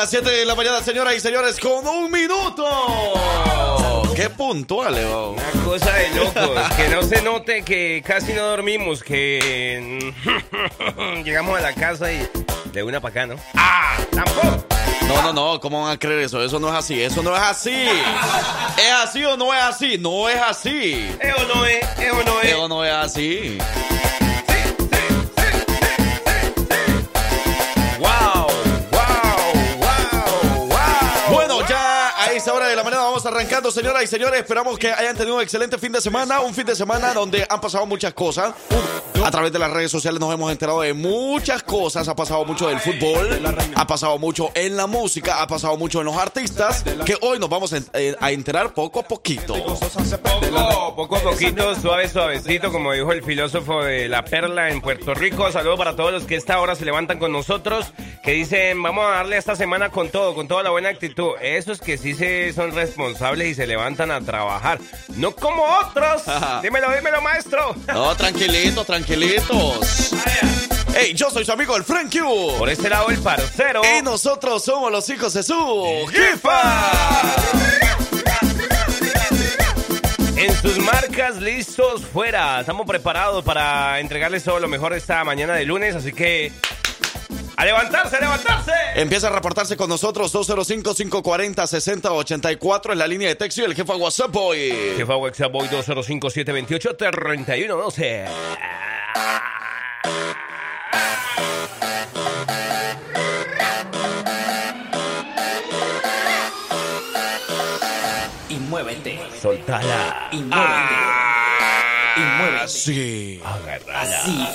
Las 7 de la mañana, señoras y señores, con un minuto. Qué puntual, Leo. Una cosa de locos. que no se note que casi no dormimos, que llegamos a la casa y de una para acá, ¿no? ¡Ah! ¡Tampoco! No, no, no, ¿cómo van a creer eso? Eso no es así, eso no es así. ¿Es así o no es así? No es así. ¿Es o no es? ¿Es o no es? ¿Es o no es así? Hora de la mañana vamos arrancando, señoras y señores. Esperamos que hayan tenido un excelente fin de semana. Un fin de semana donde han pasado muchas cosas. A través de las redes sociales nos hemos enterado de muchas cosas. Ha pasado mucho del fútbol, ha pasado mucho en la música, ha pasado mucho en los artistas. Que hoy nos vamos a enterar poco a poquito. Poco, poco a poquito, suave, suavecito, como dijo el filósofo de La Perla en Puerto Rico. Saludos para todos los que esta hora se levantan con nosotros. Que dicen, vamos a darle esta semana con todo, con toda la buena actitud. Eso es que sí se son responsables y se levantan a trabajar. No como otros. dímelo, dímelo, maestro. No, tranquilitos, tranquilitos. Hey, yo soy su amigo el Frank Q. Por este lado el parcero. Y nosotros somos los hijos de su jefa. En sus marcas, listos, fuera. Estamos preparados para entregarles todo lo mejor esta mañana de lunes, así que ¡A levantarse, a levantarse! Empieza a reportarse con nosotros 205-540-6084 en la línea de texto y el jefa WhatsApp Boy. Jefa WhatsApp Boy 205-728-3112. Y muévete. Soltala. Y muévete. y muévete. Sí. Así.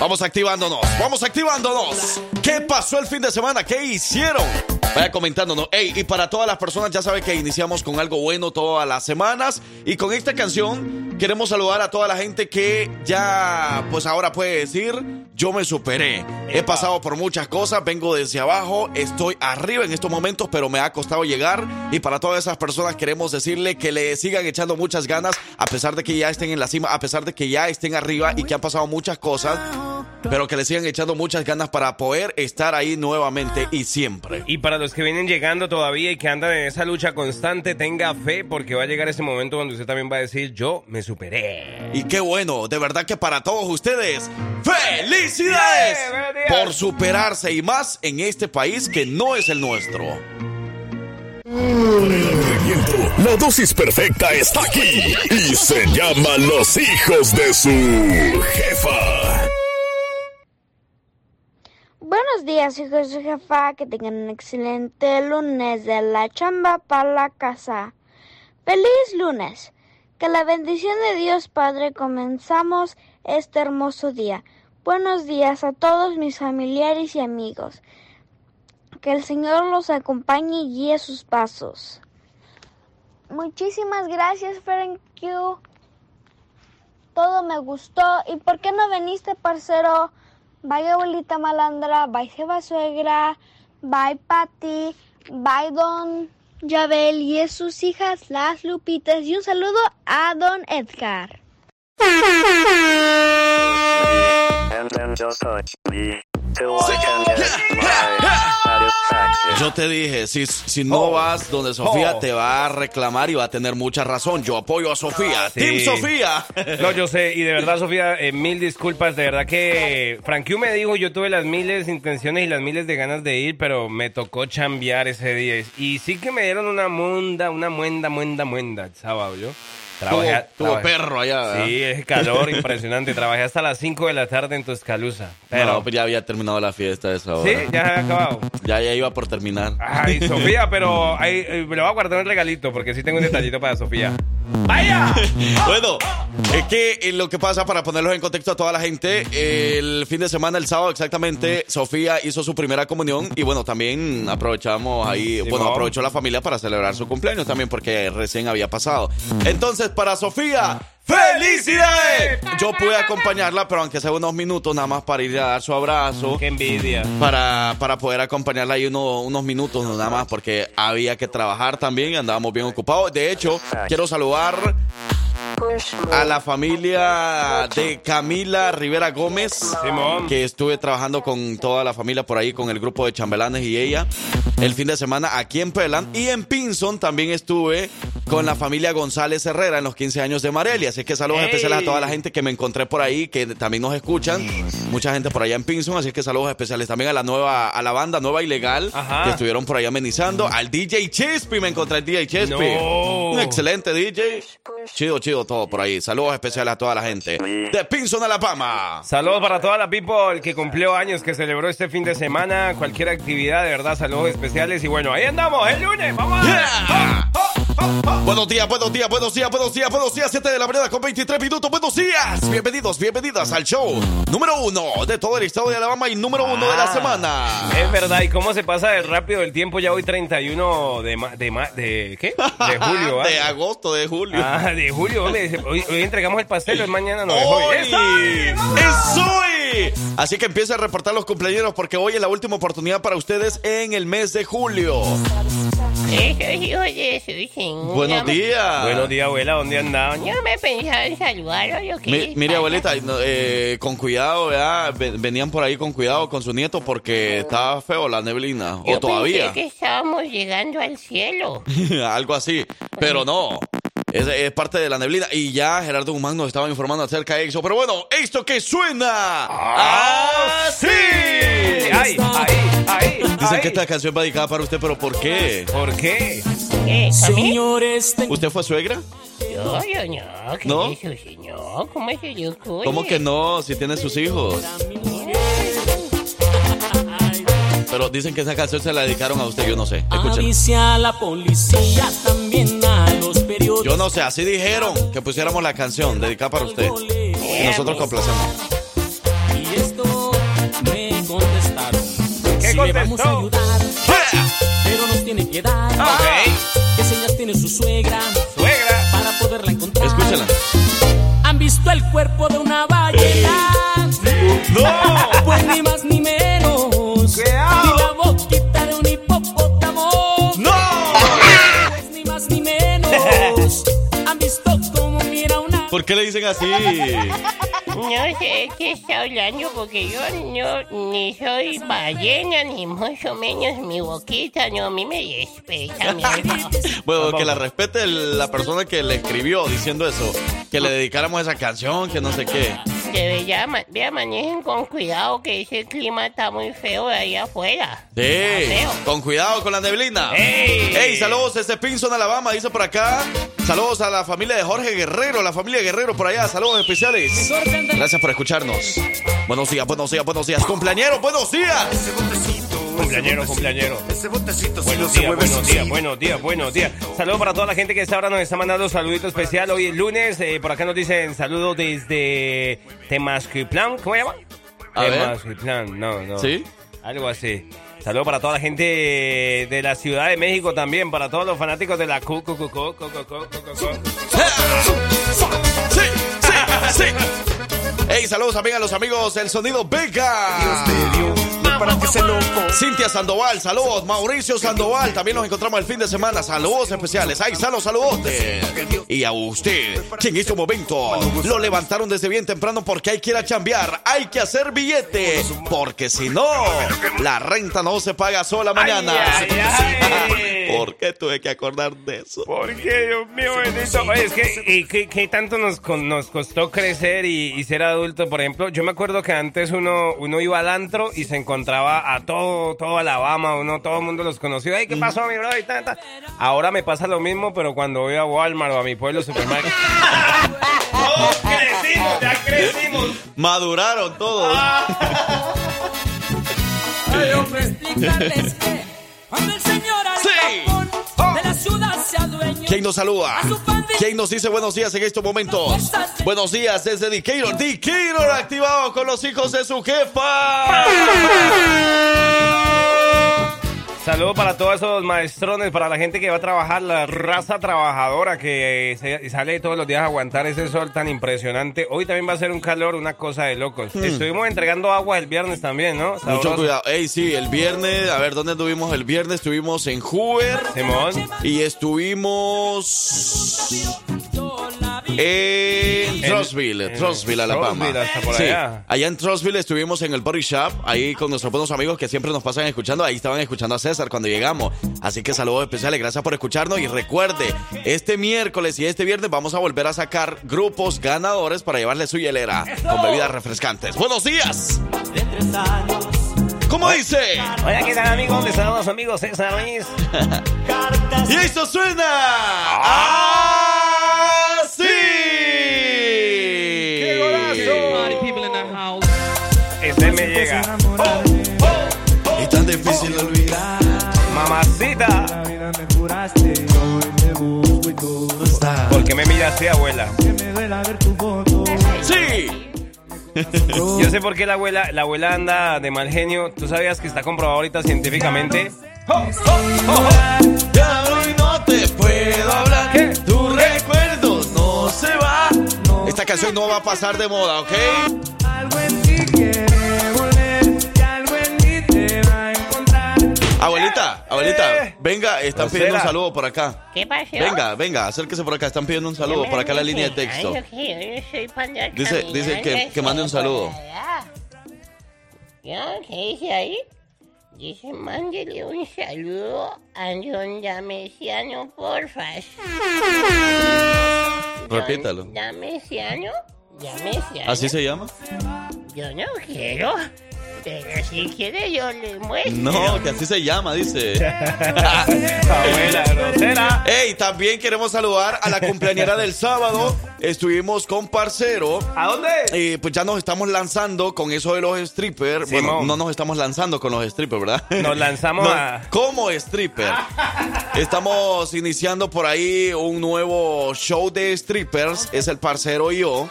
Vamos activándonos, vamos activándonos. ¿Qué pasó el fin de semana? ¿Qué hicieron? Vaya comentándonos. Hey, y para todas las personas, ya saben que iniciamos con algo bueno todas las semanas. Y con esta canción queremos saludar a toda la gente que ya, pues ahora puede decir, yo me superé. He pasado por muchas cosas, vengo desde abajo, estoy arriba en estos momentos, pero me ha costado llegar. Y para todas esas personas queremos decirle que le sigan echando muchas ganas, a pesar de que ya estén en la cima, a pesar de que ya estén arriba y que han pasado muchas cosas pero que le sigan echando muchas ganas para poder estar ahí nuevamente y siempre. Y para los que vienen llegando todavía y que andan en esa lucha constante, tenga fe porque va a llegar ese momento donde usted también va a decir, yo me superé. Y qué bueno, de verdad que para todos ustedes, felicidades por superarse y más en este país que no es el nuestro. La dosis perfecta está aquí y se llama Los hijos de su jefa. Buenos días, hijos de su jefa. Que tengan un excelente lunes de la chamba para la casa. ¡Feliz lunes! Que la bendición de Dios Padre comenzamos este hermoso día. Buenos días a todos mis familiares y amigos. Que el Señor los acompañe y guíe sus pasos. Muchísimas gracias, Frank Todo me gustó. ¿Y por qué no viniste, parcero? Bye abuelita malandra, bye Jeva suegra, bye Patti, bye Don Yabel y sus hijas las Lupitas y un saludo a Don Edgar. Yo te dije, si, si no oh. vas donde Sofía, oh. te va a reclamar y va a tener mucha razón. Yo apoyo a Sofía. Ah, ¡Team Sofía! No, yo sé. Y de verdad, Sofía, eh, mil disculpas. De verdad que Frankie me dijo, yo tuve las miles intenciones y las miles de ganas de ir, pero me tocó chambear ese día. Y sí que me dieron una munda, una muenda, muenda, muenda el sábado, yo. Trabajé, tuvo, perro allá. Sí, es calor impresionante. Trabajé hasta las 5 de la tarde en Tuscaloosa. Pero... No, pues ya había terminado la fiesta de esa hora. Sí, ya había acabado. Ya, ya iba por terminar. Ay, Sofía, pero ahí, eh, me lo voy a guardar un regalito porque sí tengo un detallito para Sofía. ¡Vaya! Bueno, es que eh, lo que pasa, para ponerlos en contexto a toda la gente, el fin de semana, el sábado exactamente, Sofía hizo su primera comunión y bueno, también aprovechamos ahí, bueno, aprovechó la familia para celebrar su cumpleaños también porque recién había pasado. Entonces, para Sofía, ¡felicidades! Yo pude acompañarla, pero aunque sea unos minutos nada más para ir a dar su abrazo. ¡Qué envidia! Para, para poder acompañarla ahí uno- unos minutos nada más porque había que trabajar también, andábamos bien ocupados. De hecho, quiero saludar a la familia de Camila Rivera Gómez, que estuve trabajando con toda la familia por ahí, con el grupo de chambelanes y ella, el fin de semana aquí en Pelan. Y en Pinson también estuve con la familia González Herrera en los 15 años de Marelli. Así que saludos ¡Ey! especiales a toda la gente que me encontré por ahí, que también nos escuchan. Mucha gente por allá en Pinson, así que saludos especiales también a la nueva, a la banda Nueva Ilegal, Ajá. que estuvieron por ahí amenizando. Al DJ Chespi, me encontré al DJ Chespi. No. Un excelente DJ. Chido, chido todo por ahí. Saludos especiales a toda la gente de Pinson, Alabama. Saludos para toda la people que cumplió años, que celebró este fin de semana, cualquier actividad, de verdad, saludos especiales. Y bueno, ahí andamos, el lunes, vamos a Yeah. Buenos días, buenos días, buenos días, buenos días, buenos días. 7 de la mañana con 23 minutos. Buenos días. Bienvenidos, bienvenidas al show número uno de todo el estado de Alabama y número uno de la Ah. semana. Es verdad, ¿y cómo se pasa de rápido el tiempo? Ya hoy 31 de, ma- de, ma- de ¿qué? De julio, ¿ah? de agosto, de julio. Ah, de julio, ¿dónde? Hoy, hoy entregamos el pastel, es mañana no es hoy. ¡Hoy! ¡Eso! ¡Es hoy! Así que empieza a reportar los cumpleaños porque hoy es la última oportunidad para ustedes en el mes de julio. Eso sí, oye, sí, sí. Buenos días. Buenos días, abuela, ¿dónde andaban? Yo me pensaba en saludarlo, yo Mi- qué. mire, abuelita, eh, con cuidado, ¿verdad? Ven- Venían por ahí con cuidado con su nieto porque estaba feo la neblina. Yo o todavía. pensé que estábamos llegando al cielo. Algo así. Pero no. Es, es parte de la neblina. Y ya Gerardo Guzmán nos estaba informando acerca de eso. Pero bueno, esto que suena. ¡Así! ¡Ay, ahí, ahí! Dicen ahí. que esta canción va dedicada para usted, pero ¿por qué? ¿Por qué? Señores, ¿Usted fue suegra? Yo, yo no. ¿Qué ¿No? es eso, señor? ¿Cómo que no? Si tiene sus hijos. Pero dicen que esa canción se la dedicaron a usted, yo no sé. Escuchen. a la policía, también a los periódicos. Yo no sé, así dijeron que pusiéramos la canción dedicada para usted. Y nosotros complacemos. Y esto me contestaron. ¿Qué Si le vamos a contestó? ayudar, pero nos tiene que dar. Ok. ¿Qué señas tiene su suegra Suegra. para poderla encontrar? Escúchela. ¿Han visto el cuerpo de una ballena? ¡No! Pues ni más ni menos. Cuidado. Ni la boquita de un hipopótamo. ¡No! Pues ni más ni menos. ¿Han visto cómo mira una ¿Por qué le dicen así? No sé qué está hablando porque yo no ni soy ballena ni mucho menos mi boquita no a mí me respeta mi amor. Bueno, que la respete el- la persona que le escribió diciendo eso. Que le dedicáramos esa canción, que no sé qué. Debe ya, vea, manejen con cuidado que ese clima está muy feo de ahí afuera. Sí, con cuidado con la neblina. ¡Ey! ¡Ey! Saludos desde Pinson, Alabama, dice por acá. Saludos a la familia de Jorge Guerrero, la familia Guerrero por allá. Saludos especiales. Gracias por escucharnos. Buenos días, buenos días, buenos días. Cumpleañero, buenos días cumpleañero, cumpleañero. Ese botecito, si buenos, días, buenos días, buenos días, buenos días. Saludos para toda la gente que esta hora nos está mandando un saludito especial. Hoy es lunes, eh, por acá nos dicen saludos desde Temasquiplan, ¿cómo se llama? Temasquiplan, no, no. ¿Sí? Algo así. Saludos para toda la gente de la Ciudad de México también, para todos los fanáticos de la Cucu, Cucu, Sí, sí, sí. Hey, saludos también a los amigos del Sonido Vega. Cintia Sandoval, saludos. Mauricio Sandoval, también nos encontramos el fin de semana. Saludos especiales. Ahí están los saludos. Y a usted, que en este momento lo levantaron desde bien temprano porque hay que ir a chambear, hay que hacer billete, porque si no, la renta no se paga sola mañana. Ay, ay, ay. ¿Por qué tuve que acordar de eso? ¿Por qué, Dios mío, bendito? Oye, es que, ¿y qué, qué tanto nos, nos costó crecer y, y ser adulto? Por ejemplo, yo me acuerdo que antes uno, uno iba al antro y se encontraba a todo, todo Alabama, uno, todo el mundo los conocía. Ay, ¿qué pasó, mi bro? Y ta, ta. Ahora me pasa lo mismo, pero cuando voy a Walmart o a mi pueblo supermercado. Todos crecimos, ya crecimos. Maduraron todos. Quiero explicarles ¿Quién nos saluda? ¿Quién nos dice buenos días en estos momentos? Buenos días desde Decatur. Decatur activado con los hijos de su jefa. Saludos para todos esos maestrones, para la gente que va a trabajar, la raza trabajadora que eh, se- sale todos los días a aguantar ese sol tan impresionante. Hoy también va a ser un calor, una cosa de locos. Estuvimos entregando agua el viernes también, ¿no? Hmm. Mucho Sabroso. cuidado. Ey, sí, el viernes, a ver, ¿dónde estuvimos el viernes? Estuvimos en Hoover Simón. y estuvimos en Trosville, en Trosville, Alabama. Hasta por Sí, allá. allá en Trosville estuvimos en el Body Shop, ahí con nuestros buenos amigos que siempre nos pasan escuchando. Ahí estaban escuchando a César cuando llegamos. Así que saludos especiales, gracias por escucharnos. Y recuerde, este miércoles y este viernes vamos a volver a sacar grupos ganadores para llevarle su hielera con bebidas refrescantes. ¡Buenos días! ¿Cómo dice? Hola, ¿qué tal amigos? ¿Dónde están los amigos César Ruiz? Y esto suena así. Mamacita. La vida me curaste, y. Porque me miraste, abuela. Tu. Sí. Yo sé por qué la abuela, la abuela anda de mal genio. ¿Tú sabías que está comprobado ahorita científicamente? ¡Oh, oh, oh, no te Tu recuerdo no se va. Esta canción no va a pasar de moda, ¿ok? Algo en ti quiere volver y algo en te va abuelita, Eh. venga, están pidiendo un saludo por acá. ¿Qué pasó? Venga, venga, acérquese por acá, están pidiendo un saludo por acá en la línea de texto. Ay, yo que- yo soy pan de Dice- dice que- mande un saludo. ¿Qué dice ahí? Dice, mándele un saludo a John Damesiano, porfa. Repítalo. Damesiano, Damesiano. ¿Así se llama? Yo no quiero, pero si quiere yo le muestro. No, que así se llama, dice. Abuela, grosera. Ey, también queremos saludar a la cumpleañera del sábado. Estuvimos con Parcero. ¿A dónde? Y pues ya nos estamos lanzando con eso de los strippers. Bueno, no nos estamos lanzando con los strippers, ¿verdad? Nos lanzamos No, a- Como stripper. Estamos iniciando por ahí un nuevo show de strippers. Es el Parcero y yo.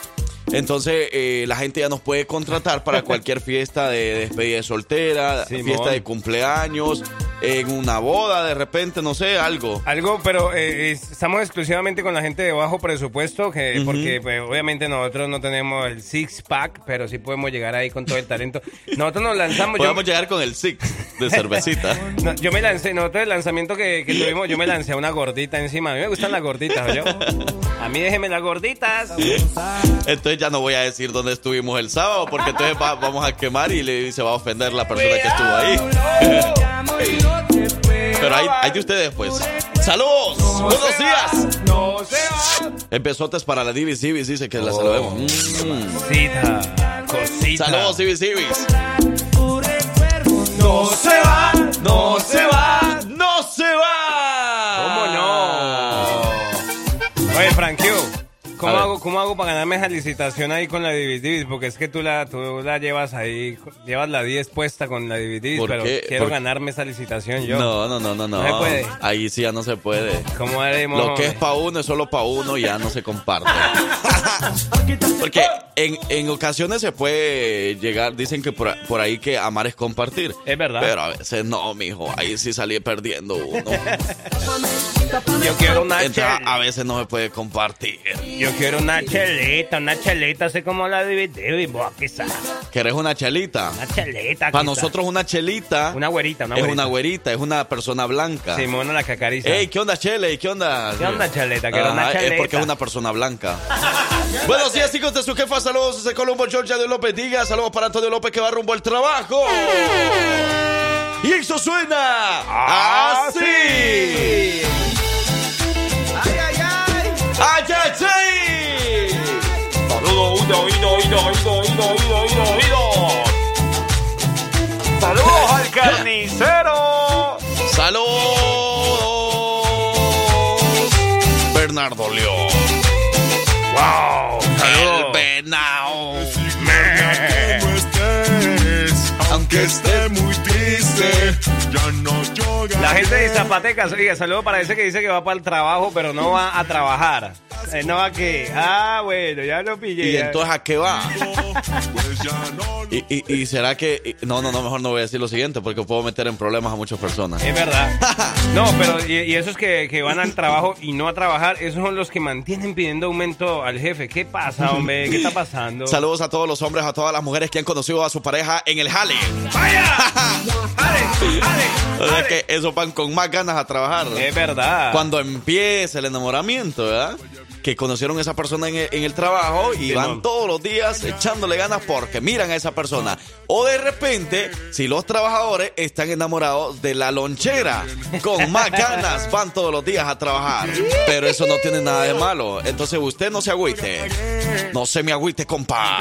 Entonces, eh, la gente ya nos puede contratar para cualquier fiesta de despedida de soltera, Simón. fiesta de cumpleaños, en una boda, de repente, no sé, algo. Algo, pero eh, es- estamos exclusivamente con la gente de bajo presupuesto, que porque pues, obviamente nosotros no tenemos el six pack, pero sí podemos llegar ahí con todo el talento. Nosotros nos lanzamos. yo- Podemos llegar con el six de cervecita. No, yo me lancé, nosotros el lanzamiento que, que tuvimos, yo me lancé a una gordita encima. A mí me gustan las gorditas, yo. A mí déjeme las gorditas. Entonces ya no voy a decir dónde estuvimos el sábado, porque entonces va- vamos a quemar y le, se va a ofender la persona que estuvo ahí. Pero hay, hay de ustedes, pues. ¡Saludos! ¡Buenos días! No se va. Empezotes para la Divis Divis, dice que la saludemos. Mm. Cosita, cosita. Saludos, Divis Divis. No se va. ¡No se va! ¡No se va! ¿Cómo no? Oye, Frankio, ¿cómo hago, ¿cómo hago para ganarme esa licitación ahí con la Divis Divis? Porque es que tú la, tú la llevas ahí, llevas la 10 puesta con la Divis Divis, ¿Por pero qué? quiero ¿Por- ganarme esa licitación yo. No, no, no, no, no. Se puede. Ahí sí ya no se puede. ¿Cómo haremos? Lo que es pa' uno es solo pa' uno y ya no se comparte. Porque en, en ocasiones se puede llegar, dicen que por, por ahí que amar es compartir. Es verdad. Pero a veces no, mijo. Ahí sí salí perdiendo uno. Yo quiero una Entonces, a veces no se puede compartir. Yo quiero una chelita, una chelita, así como la Divis Divis, boa, quizá. ¿Querés una chelita? Una chelita. Para nosotros una chelita Una güerita, una es una güerita, es una persona blanca. Simona la que acaricia. Ey, ¿qué onda, Chele? ¿Qué onda? ¿Qué onda, Cheleta? Quiero una Ajá, cheleta. Es porque es una persona blanca. Buenos días, hijos de su jefa. Saludos desde Colombo, Georgia de López Diga. Saludos para Antonio López que va rumbo al trabajo. Y eso suena así. ¡Ay, ay, ay! ¡Ay, ay, ay! oído, oído, oído, oído, oído, oído, oído, oído. Saludos al carnicero. Saludos. Bernardo León. Wow. Saludos. El venao. Me. Aunque esté muy ya no llora. La gente de Zapatecas, oiga, saludo para ese que dice que va para el trabajo, pero no va a trabajar. Eh, no va a qué. Ah, bueno, ya lo pillé. ¿Y entonces a qué va? Pues ya no lo ¿Y, y, y será que.? No, no, no, mejor no voy a decir lo siguiente porque puedo meter en problemas a muchas personas. Es verdad. No, pero y, y esos que, que van al trabajo y no a trabajar, esos son los que mantienen pidiendo aumento al jefe. ¿Qué pasa, hombre? ¿Qué está pasando? Saludos a todos los hombres, a todas las mujeres que han conocido a su pareja en el jale. ¡Vaya! ¡Ale! ¡Ale! O sea ¡Ale! que esos van con más ganas a trabajar. Es verdad. Cuando empieza el enamoramiento, ¿verdad? Que conocieron a esa persona en el, en el trabajo y Sí, van no. todos los días echándole ganas porque miran a esa persona. O de repente, si los trabajadores están enamorados de la lonchera, con más ganas van todos los días a trabajar. Pero eso no tiene nada de malo. Entonces usted no se agüite. No se me agüite, compa.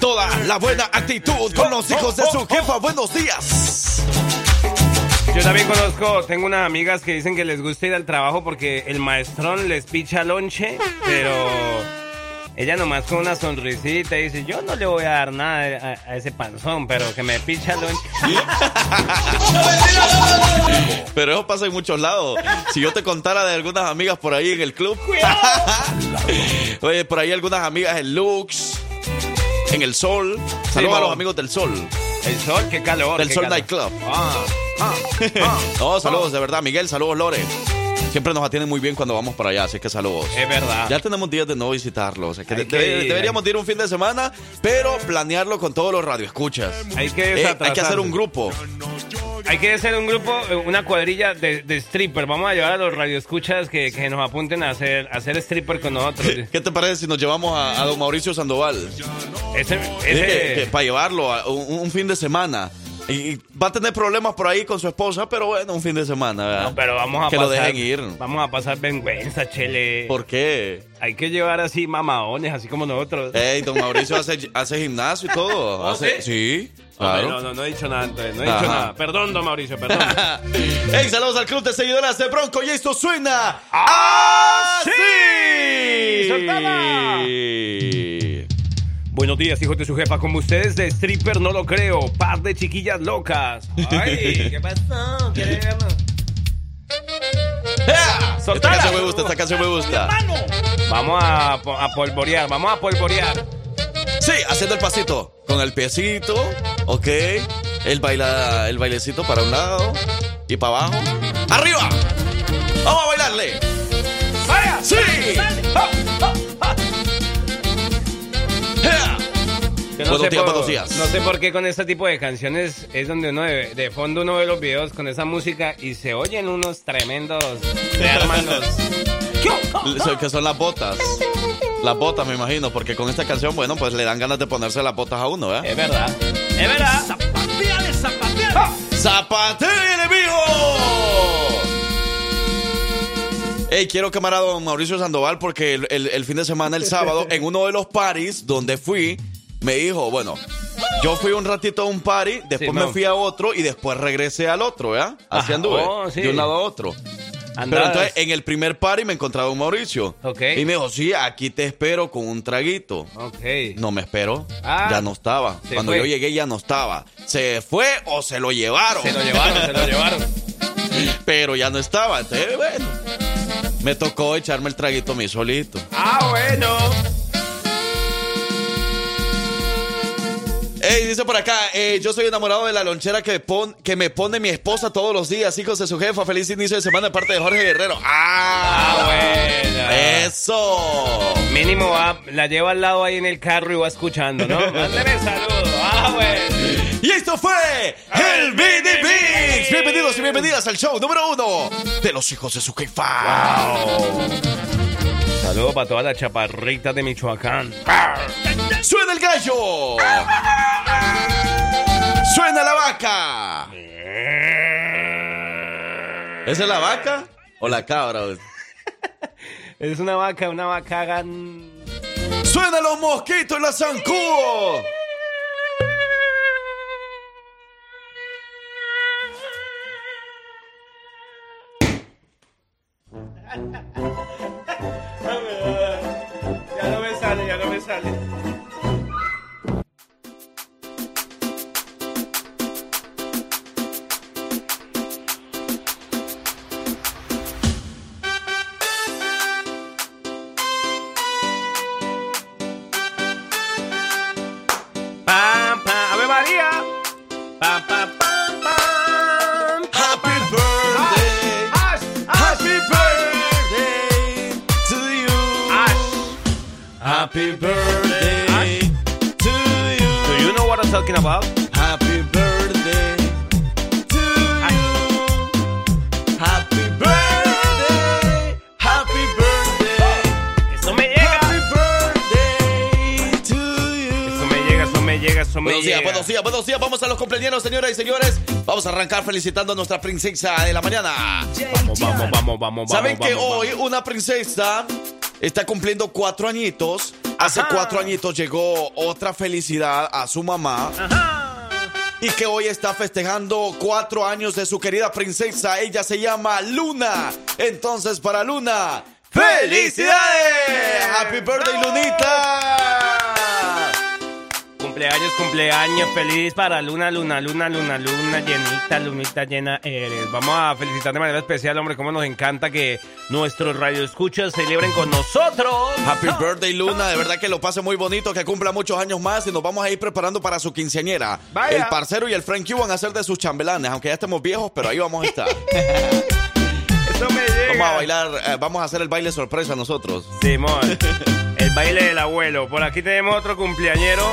Toda la buena actitud con los hijos de su jefa. Buenos días. Yo también conozco, tengo unas amigas que dicen que les gusta ir al trabajo porque el maestrón les picha lonche, pero ella nomás con una sonrisita dice, yo no le voy a dar nada a, a ese panzón, pero que me picha lonche. Pero eso pasa en muchos lados. Si yo te contara de algunas amigas por ahí en el club. Oye, por ahí algunas amigas en Lux, en el Sol. Saludos a los amigos del Sol. El sol, qué calor. Del qué Sol calor. Nightclub. Ah. No, saludos, de verdad. Miguel, saludos, Lore. Siempre nos atienden muy bien cuando vamos para allá, así que saludos. Es verdad. Ya tenemos días de no visitarlos. Que Hay de- que de- ir, deberíamos de ir un fin de semana, pero planearlo con todos los radioescuchas. Hay que Eh, hay que hacer un grupo. Hay que hacer un grupo, una cuadrilla de, de stripper. Vamos a llevar a los radioescuchas que, que nos apunten a hacer, a hacer stripper con nosotros. ¿Qué te parece si nos llevamos a, a don Mauricio Sandoval? Ese, Es ese- que- que para llevarlo a un, un fin de semana. Y, va a tener problemas por ahí con su esposa, pero bueno, un fin de semana. ¿verdad? No, pero vamos a que pasar. lo dejen ir. Vamos a pasar vergüenza, chele. ¿Por qué? Hay que llevar así mamaones, así como nosotros. Ey, don Mauricio hace, hace gimnasio y todo. ¿Oh, Hace- sí, Hombre, claro. no, no, no he dicho nada antes. No he Ajá. dicho nada. Perdón, don Mauricio, perdón. Ey, saludos al club de seguidoras de Bronco y esto suena ¡Ah, así. ¡Soltala! Buenos días, hijos de su jefa. Como ustedes de stripper, no lo creo. Par de chiquillas locas. Ay, ¿qué pasó? ¿Quiere verlo? ¡Ea! Esta canción me gusta, esta canción me gusta. Vamos a polvorear, vamos a polvorear. Sí, haciendo el pasito. Con el piecito, ok. El, baila, el bailecito para un lado y para abajo. ¡Arriba! ¡Vamos a bailarle! Yo sé por-. No sé por qué con este tipo de canciones es donde uno de, de fondo uno ve los videos con esa música y se oyen unos tremendos Son- Que son las botas. Las botas, me imagino, porque con esta canción, bueno, pues le dan ganas de ponerse las botas a uno, ¿eh? Es verdad. Es verdad. ¡Zapatere, mijo! Ey, quiero quemar a don Mauricio Sandoval porque el, el- el fin de semana, el sábado, en uno de los paris donde fui, me dijo, bueno, yo fui un ratito a un party, después Sí, me fui a otro y después regresé al otro, ¿ya? Así Ajá. anduve, Oh, sí. de un lado a otro. Pero entonces en el primer party me encontraba don Mauricio. Ok. Y me dijo, sí, aquí te espero con un traguito. Ok. No me esperó. Ah. ya no estaba. Cuando fue. yo llegué ya no estaba. ¿Se fue o se lo llevaron? Se lo llevaron, se lo llevaron. Pero ya no estaba. Entonces, bueno. Me tocó echarme el traguito a mí solito. Ah, bueno. Ey, dice por acá, eh, yo soy enamorado de la lonchera que, pon- que me pone mi esposa todos los días, hijos de su jefa. Feliz inicio de semana de parte de Jorge Guerrero. ¡Ah! Ah, bueno. ¡Eso! Mínimo va, la lleva al lado ahí en el carro y va escuchando, ¿no? Mándeme saludos. Ah, bueno. Y esto fue el Mini Mix. Bienvenidos y bienvenidas al show número uno de los hijos de su jefa. Saludos para todas las chaparritas de Michoacán. ¡Suena el gallo! ¡Suena la vaca! ¿Esa es la vaca o la cabra? Es una vaca, una vaca gan... ¡Suenan los mosquitos y los arrancar felicitando a nuestra princesa de la mañana. Vamos, vamos, vamos, vamos. ¿Saben vamos, que vamos, hoy una princesa está cumpliendo cuatro añitos? Hace Ajá. cuatro añitos llegó otra felicidad a su mamá. Y que hoy está festejando cuatro años de su querida princesa. Ella se llama Luna. Entonces, para Luna, ¡felicidades! ¡Happy birthday, Lunita! Cumpleaños, cumpleaños, feliz para Luna, Luna, Luna, Luna, Luna, llenita, lunita llena eres. Vamos a felicitar de manera especial, hombre, como nos encanta que nuestros radioescuchas celebren con nosotros. Happy birthday, Luna. De verdad que lo pase muy bonito, que cumpla muchos años más y nos vamos a ir preparando para su quinceañera. Vaya. El parcero y el Frankie van a ser de sus chambelanes, aunque ya estemos viejos, pero ahí vamos a estar. Eso me llega. Vamos a bailar, eh, vamos a hacer el baile sorpresa nosotros. Simón, el baile del abuelo. Por aquí tenemos otro cumpleañero.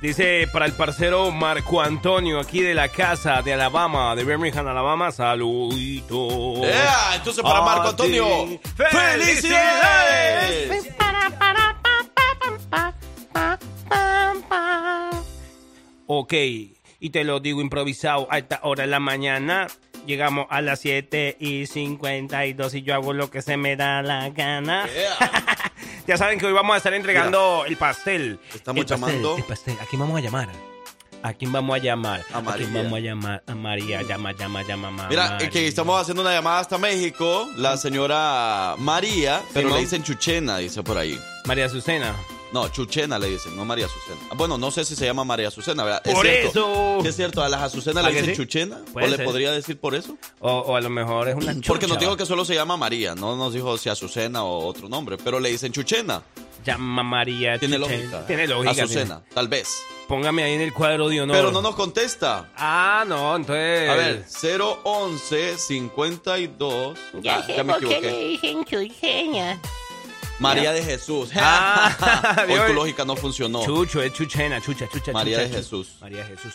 Dice para el parcero Marco Antonio, aquí de la casa de Alabama, de Birmingham, Alabama. Saludito. ¡Ea! Entonces para Marco ti. Antonio, ¡Felicidades! ¡felicidades! Ok, y te lo digo improvisado, a esta hora de la mañana llegamos a las 7 y 52 y yo hago lo que se me da la gana. Ya saben que hoy vamos a estar entregando el pastel. Estamos El pastel, llamando- El pastel. ¿A quién vamos a llamar? ¿A quién vamos a llamar? A María. quién vamos a llamar? A María. Llama, llama, llama, mamá. Mira, eh, que estamos haciendo una llamada hasta México, la señora María, pero le dicen Chuchena, dice por ahí. María Azucena. No, Chuchena le dicen, no María Azucena. Ah, Bueno, no sé si se llama María Azucena, ¿verdad? Es Por cierto. eso. Es cierto, a las Azucenas ¿A le que dicen sí? Chuchena. ¿O le podría decir por eso? O, o a lo mejor es una chucha. Porque nos dijo que solo se llama María, no nos dijo si Azucena o otro nombre, pero le dicen Chuchena. Llama María. Tiene Chuchen. lógica. Tiene lógica. Azucena, tal vez. Póngame ahí en el cuadro de honor. Pero no nos contesta. Ah, no, entonces. A ver, 011 52. Ya Ah, ya me por qué le equivoqué. dicen chucheña. María de Jesús. Ah, Hoy tu lógica no funcionó. Chucho, es Chuchena, Chucha, Chucha. María Chucha, de Chu- Jesús. María de Jesús.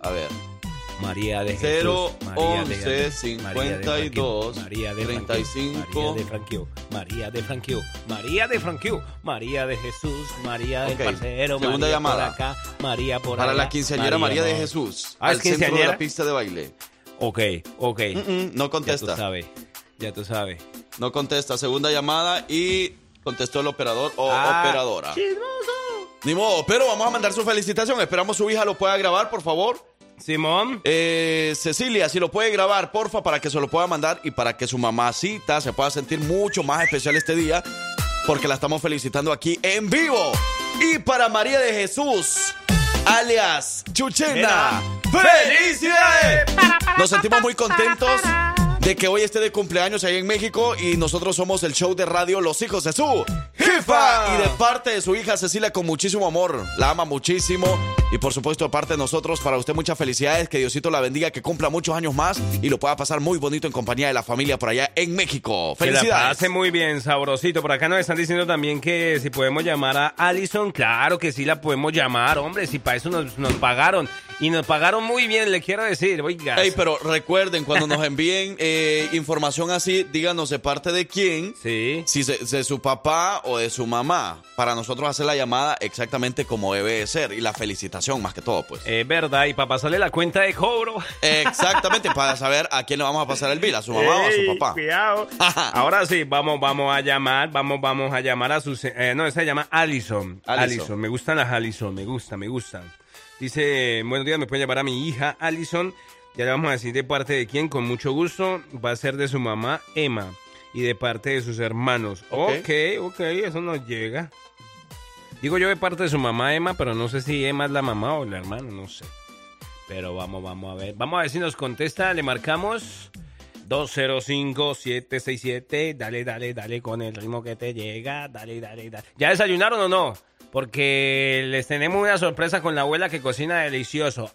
A ver. María de Jesús. 0, María de- 11, María de 52, María de 35. María de Franquio. María de Franquio. María de Franquio. María de Jesús. María del parcero. segunda María llamada. por acá. María por Para allá, la quinceañera María de. Jesús. Ah, ¿es al centro de la pista de baile. Ok, ok. Mm, mm, no Ya tú contesta. sabes. Ya tú sabes. No contesta. Segunda llamada y contestó el operador o Ah, operadora. Ni modo, pero vamos a mandar su felicitación. Esperamos su hija lo pueda grabar, por favor. Simón. Eh, Cecilia, si lo puede grabar, porfa, para que se lo pueda mandar y para que su mamacita se pueda sentir mucho más especial este día, porque la estamos felicitando aquí en vivo. Y para María de Jesús, alias Chuchena, ¡felicidades! Nos sentimos muy contentos de que hoy esté de cumpleaños ahí en México y nosotros somos el show de radio Los Hijos de su jefa y de parte de su hija Cecilia con muchísimo amor. La ama muchísimo y por supuesto de parte de nosotros para usted muchas felicidades, que Diosito la bendiga, que cumpla muchos años más y lo pueda pasar muy bonito en compañía de la familia por allá en México. Que la Felicidades. pase muy bien, sabrosito. Por acá nos están diciendo también que si podemos llamar a Allison. Claro que sí la podemos llamar, hombre. Si para eso nos, nos pagaron. Y nos pagaron muy bien, le quiero decir. Oiga. Ey, pero recuerden, cuando nos envíen eh, información así, díganos de parte de quién, Sí. si de, de su papá o de su mamá, para nosotros hacer la llamada exactamente como debe de ser y la felicitación más que todo, pues. Es verdad, y para pasarle la cuenta de cobro. Exactamente, para saber a quién le vamos a pasar el bill, a su mamá o a su papá. Cuidado. Ahora sí, vamos, vamos a llamar, vamos, vamos a llamar a su... eh, no, esa se llama Allison. Allison. Allison. Me gustan las Allison, me gusta, me gustan. Dice, buenos días, me pueden llamar a mi hija Allison. Ya le vamos a decir de parte de quién, con mucho gusto. Va a ser de su mamá Emma y de parte de sus hermanos. Ok. Ok, ok, eso nos llega. Digo yo de parte de su mamá Emma, pero no sé si Emma es la mamá o la hermana, no sé. Pero vamos, vamos a ver. Vamos a ver si nos contesta. Le marcamos 205-767. Dale, dale, dale con el ritmo que te llega. Dale, dale, dale. ¿Ya desayunaron o no? Porque les tenemos una sorpresa con la abuela que cocina delicioso.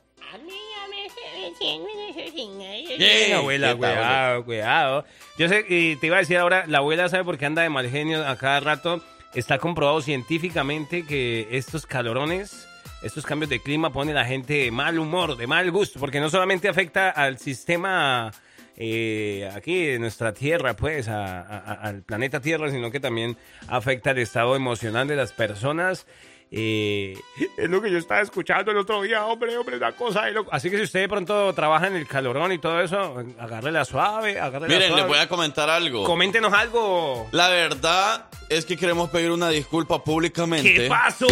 Bien, abuela, ¿qué tal, cuidado, cuidado. Yo sé, y te iba a decir ahora, la abuela sabe por qué anda de mal genio a cada rato. está comprobado científicamente que estos calorones, estos cambios de clima ponen a la gente de mal humor, de mal gusto, porque no solamente afecta al sistema eh, aquí de nuestra Tierra, pues, a- a- a- al planeta Tierra, sino que también afecta el estado emocional de las personas. Eh, es lo que yo estaba escuchando el otro día, hombre, hombre, una cosa de. Así que si usted de pronto trabaja en el calorón y todo eso, agárrela suave, agárrela Miren, suave. les voy a comentar algo. Coméntenos algo. La verdad es que queremos pedir una disculpa públicamente. ¿Qué pasó?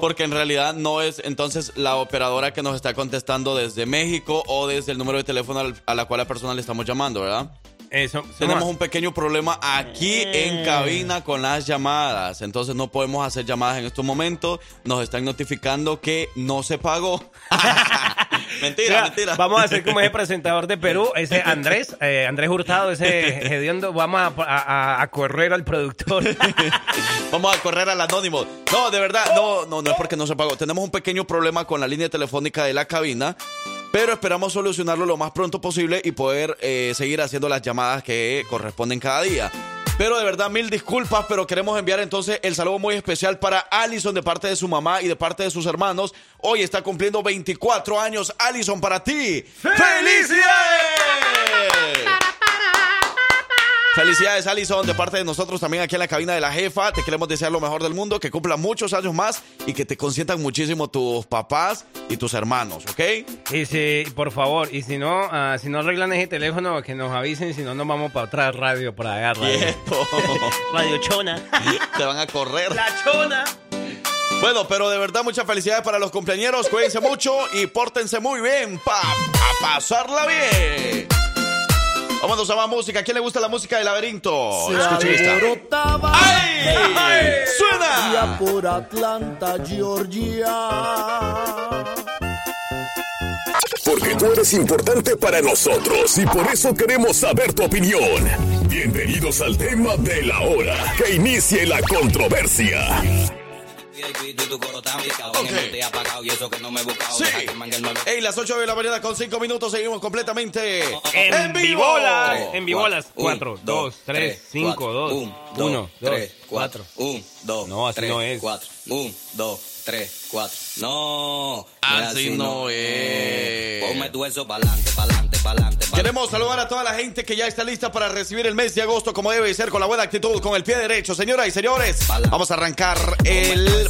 Porque en realidad no es entonces la operadora que nos está contestando desde México o desde el número de teléfono a la cual la persona le estamos llamando, ¿verdad? Eso. Tenemos un pequeño problema aquí Eh. en cabina con las llamadas. Entonces no podemos hacer llamadas en estos momentos. Nos están notificando que no se pagó. mentira, mentira. Vamos a hacer como ese presentador de Perú, ese Andrés, eh, Andrés Hurtado, ese hediondo. Vamos a, a- a correr al productor. Vamos a correr al anónimo. No, de verdad, no, no, no es porque no se pagó. Tenemos un pequeño problema con la línea telefónica de la cabina, pero esperamos solucionarlo lo más pronto posible y poder eh, seguir haciendo las llamadas que corresponden cada día. Pero de verdad, mil disculpas, pero queremos enviar entonces el saludo muy especial para Allison de parte de su mamá y de parte de sus hermanos. Hoy está cumpliendo 24 años. Allison, para ti. ¡Felicidades! Felicidades, Alison, de parte de nosotros también aquí en la cabina de la jefa. Te queremos desear lo mejor del mundo, que cumpla muchos años más y que te consientan muchísimo tus papás y tus hermanos, ¿ok? Y si, por favor, y si no, ah, si no arreglan ese teléfono, que nos avisen, si no nos vamos para otra radio por allá. Radio, radio Chona. Te van a correr. La Chona. Bueno, pero de verdad, muchas felicidades para los cumpleañeros. Cuídense mucho y pórtense muy bien para pasarla bien. Vámonos a más música. ¿A quién le gusta la música de laberinto? Escuchen esta. ¡Ay! ¡Suena! por Atlanta, Georgia. Porque tú eres importante para nosotros y por eso queremos saber tu opinión. Bienvenidos al tema de la hora. Que inicie la controversia. Sí. Ey, las 8 de la mañana con 5 minutos seguimos completamente En vivo. vivolas. En vivolas. Un, 4, 2, 3, 5, cuatro. 2, Un, 1, 2, 3, 4. 1, 2, No, así 3, no es. 4. 1, 2, 3, 4. No. Así no es. Ponme tu eso pa'lante, pa'lante. pa'lante. Queremos saludar a toda la gente que ya está lista para recibir el mes de agosto como debe ser, con la buena actitud, con el pie derecho. Señoras y señores, vamos a arrancar el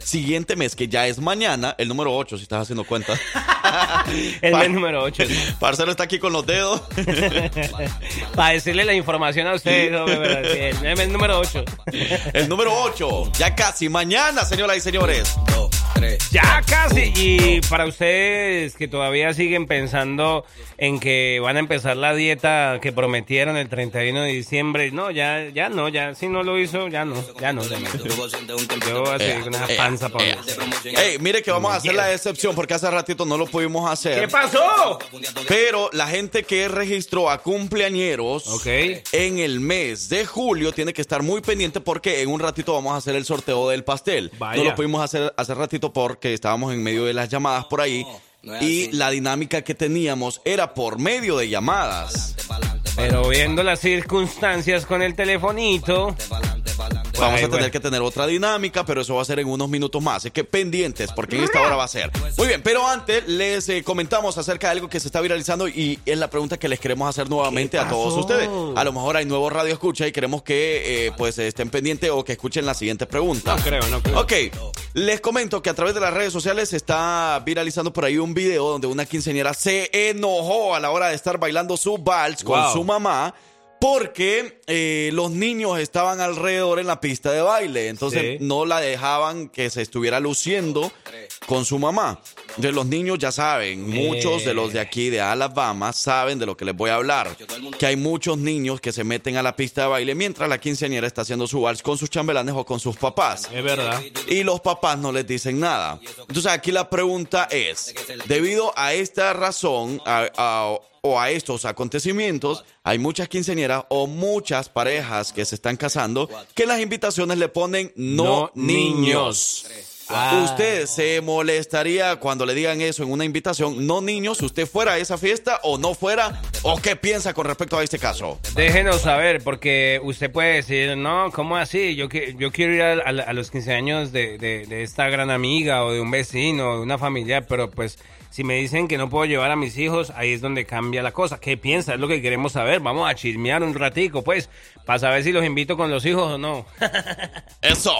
siguiente mes, que ya es mañana, el número 8, si estás haciendo cuenta. El mes número 8. Parcero está aquí con los dedos. Para decirle la información a ustedes. El mes número 8. El número 8, ya casi mañana, señoras y señores. 2, 3. Ya casi. Y para ustedes que todavía siguen pensando en que van a empezar la dieta que prometieron el 31 de diciembre, no, ya, ya no, ya si no lo hizo, ya no, ya no. Yo voy a seguir con esa Eh, panza para eh, Ey, mire que vamos a hacer la excepción porque hace ratito no lo pudimos hacer. ¿Qué pasó? Pero la gente que registró a cumpleañeros Ok. en el mes de julio tiene que estar muy pendiente porque en un ratito vamos a hacer el sorteo del pastel. Vaya. No lo pudimos hacer hace ratito porque estábamos en medio de las llamadas por ahí. no y así. la dinámica que teníamos era por medio de llamadas. Pero viendo las circunstancias con el telefonito, Vamos Ay, a tener bueno. que tener otra dinámica, pero eso va a ser en unos minutos más. Así que pendientes, porque en esta hora va a ser. Muy bien, pero antes les eh, comentamos acerca de algo que se está viralizando y es la pregunta que les queremos hacer nuevamente a todos ustedes. A lo mejor hay nuevo radio escucha y queremos que eh, pues estén pendientes o que escuchen la siguiente pregunta. no creo, no creo. Ok, les comento que a través de las redes sociales se está viralizando por ahí un video donde una quinceañera se enojó a la hora de estar bailando su vals con Wow. su mamá porque eh, los niños estaban alrededor en la pista de baile, entonces Sí. no la dejaban que se estuviera luciendo con su mamá. De los niños ya saben, muchos de los de aquí de Alabama saben de lo que les voy a hablar, que hay muchos niños que se meten a la pista de baile mientras la quinceañera está haciendo su vals con sus chambelanes o con sus papás Es verdad. y los papás no les dicen nada. Entonces aquí la pregunta es, debido a esta razón a- a- o a estos acontecimientos, hay muchas quinceañeras o muchas parejas que se están casando que en las invitaciones le ponen no, No niños. niños. Ah. ¿Usted se molestaría cuando le digan eso en una invitación? No, niños, ¿usted fuera a esa fiesta o no fuera? ¿O qué piensa con respecto a este caso? Déjenos saber, porque usted puede decir, no, ¿cómo así? Yo, que- yo quiero ir a, a- a los 15 años de, de- de esta gran amiga o de un vecino, de una familia, pero pues si me dicen que no puedo llevar a mis hijos, ahí es donde cambia la cosa. ¿Qué piensa? Es lo que queremos saber. Vamos a chismear un ratico, pues, para saber si los invito con los hijos o no. Eso.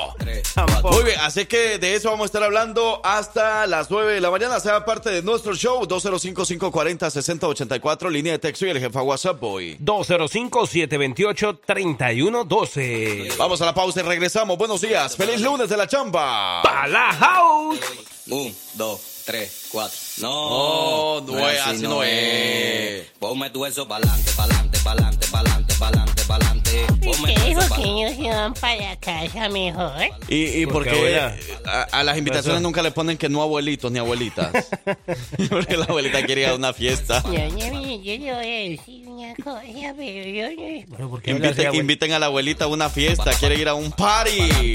Muy bien, así que de eso vamos a estar hablando hasta las 9 de la mañana. Sea parte de nuestro show 205-540-6084, línea de texto y el jefa WhatsApp Boy. 205-728-3112. Vamos a la pausa y regresamos. Buenos días. Feliz lunes de la chamba. ¡A la house! Un, dos, tres, cuatro. No, No, no es así, no es. Ponme tu eso pa'lante, pa'lante, pa'lante, pa'lante, pa'lante, pa'lante. Ponme ¿Qué tu eso dijo que ellos se van para casa mejor? Y, y ¿Por qué, porque a, a las invitaciones Eso. nunca le ponen que no abuelitos ni abuelitas. porque la abuelita quiere ir a una fiesta. Yo, yo, yo le voy a decir una cosa, pero yo no... Bueno, ¿por qué hablas así, Inviten, a la abuelita a una fiesta, quiere ir a un party.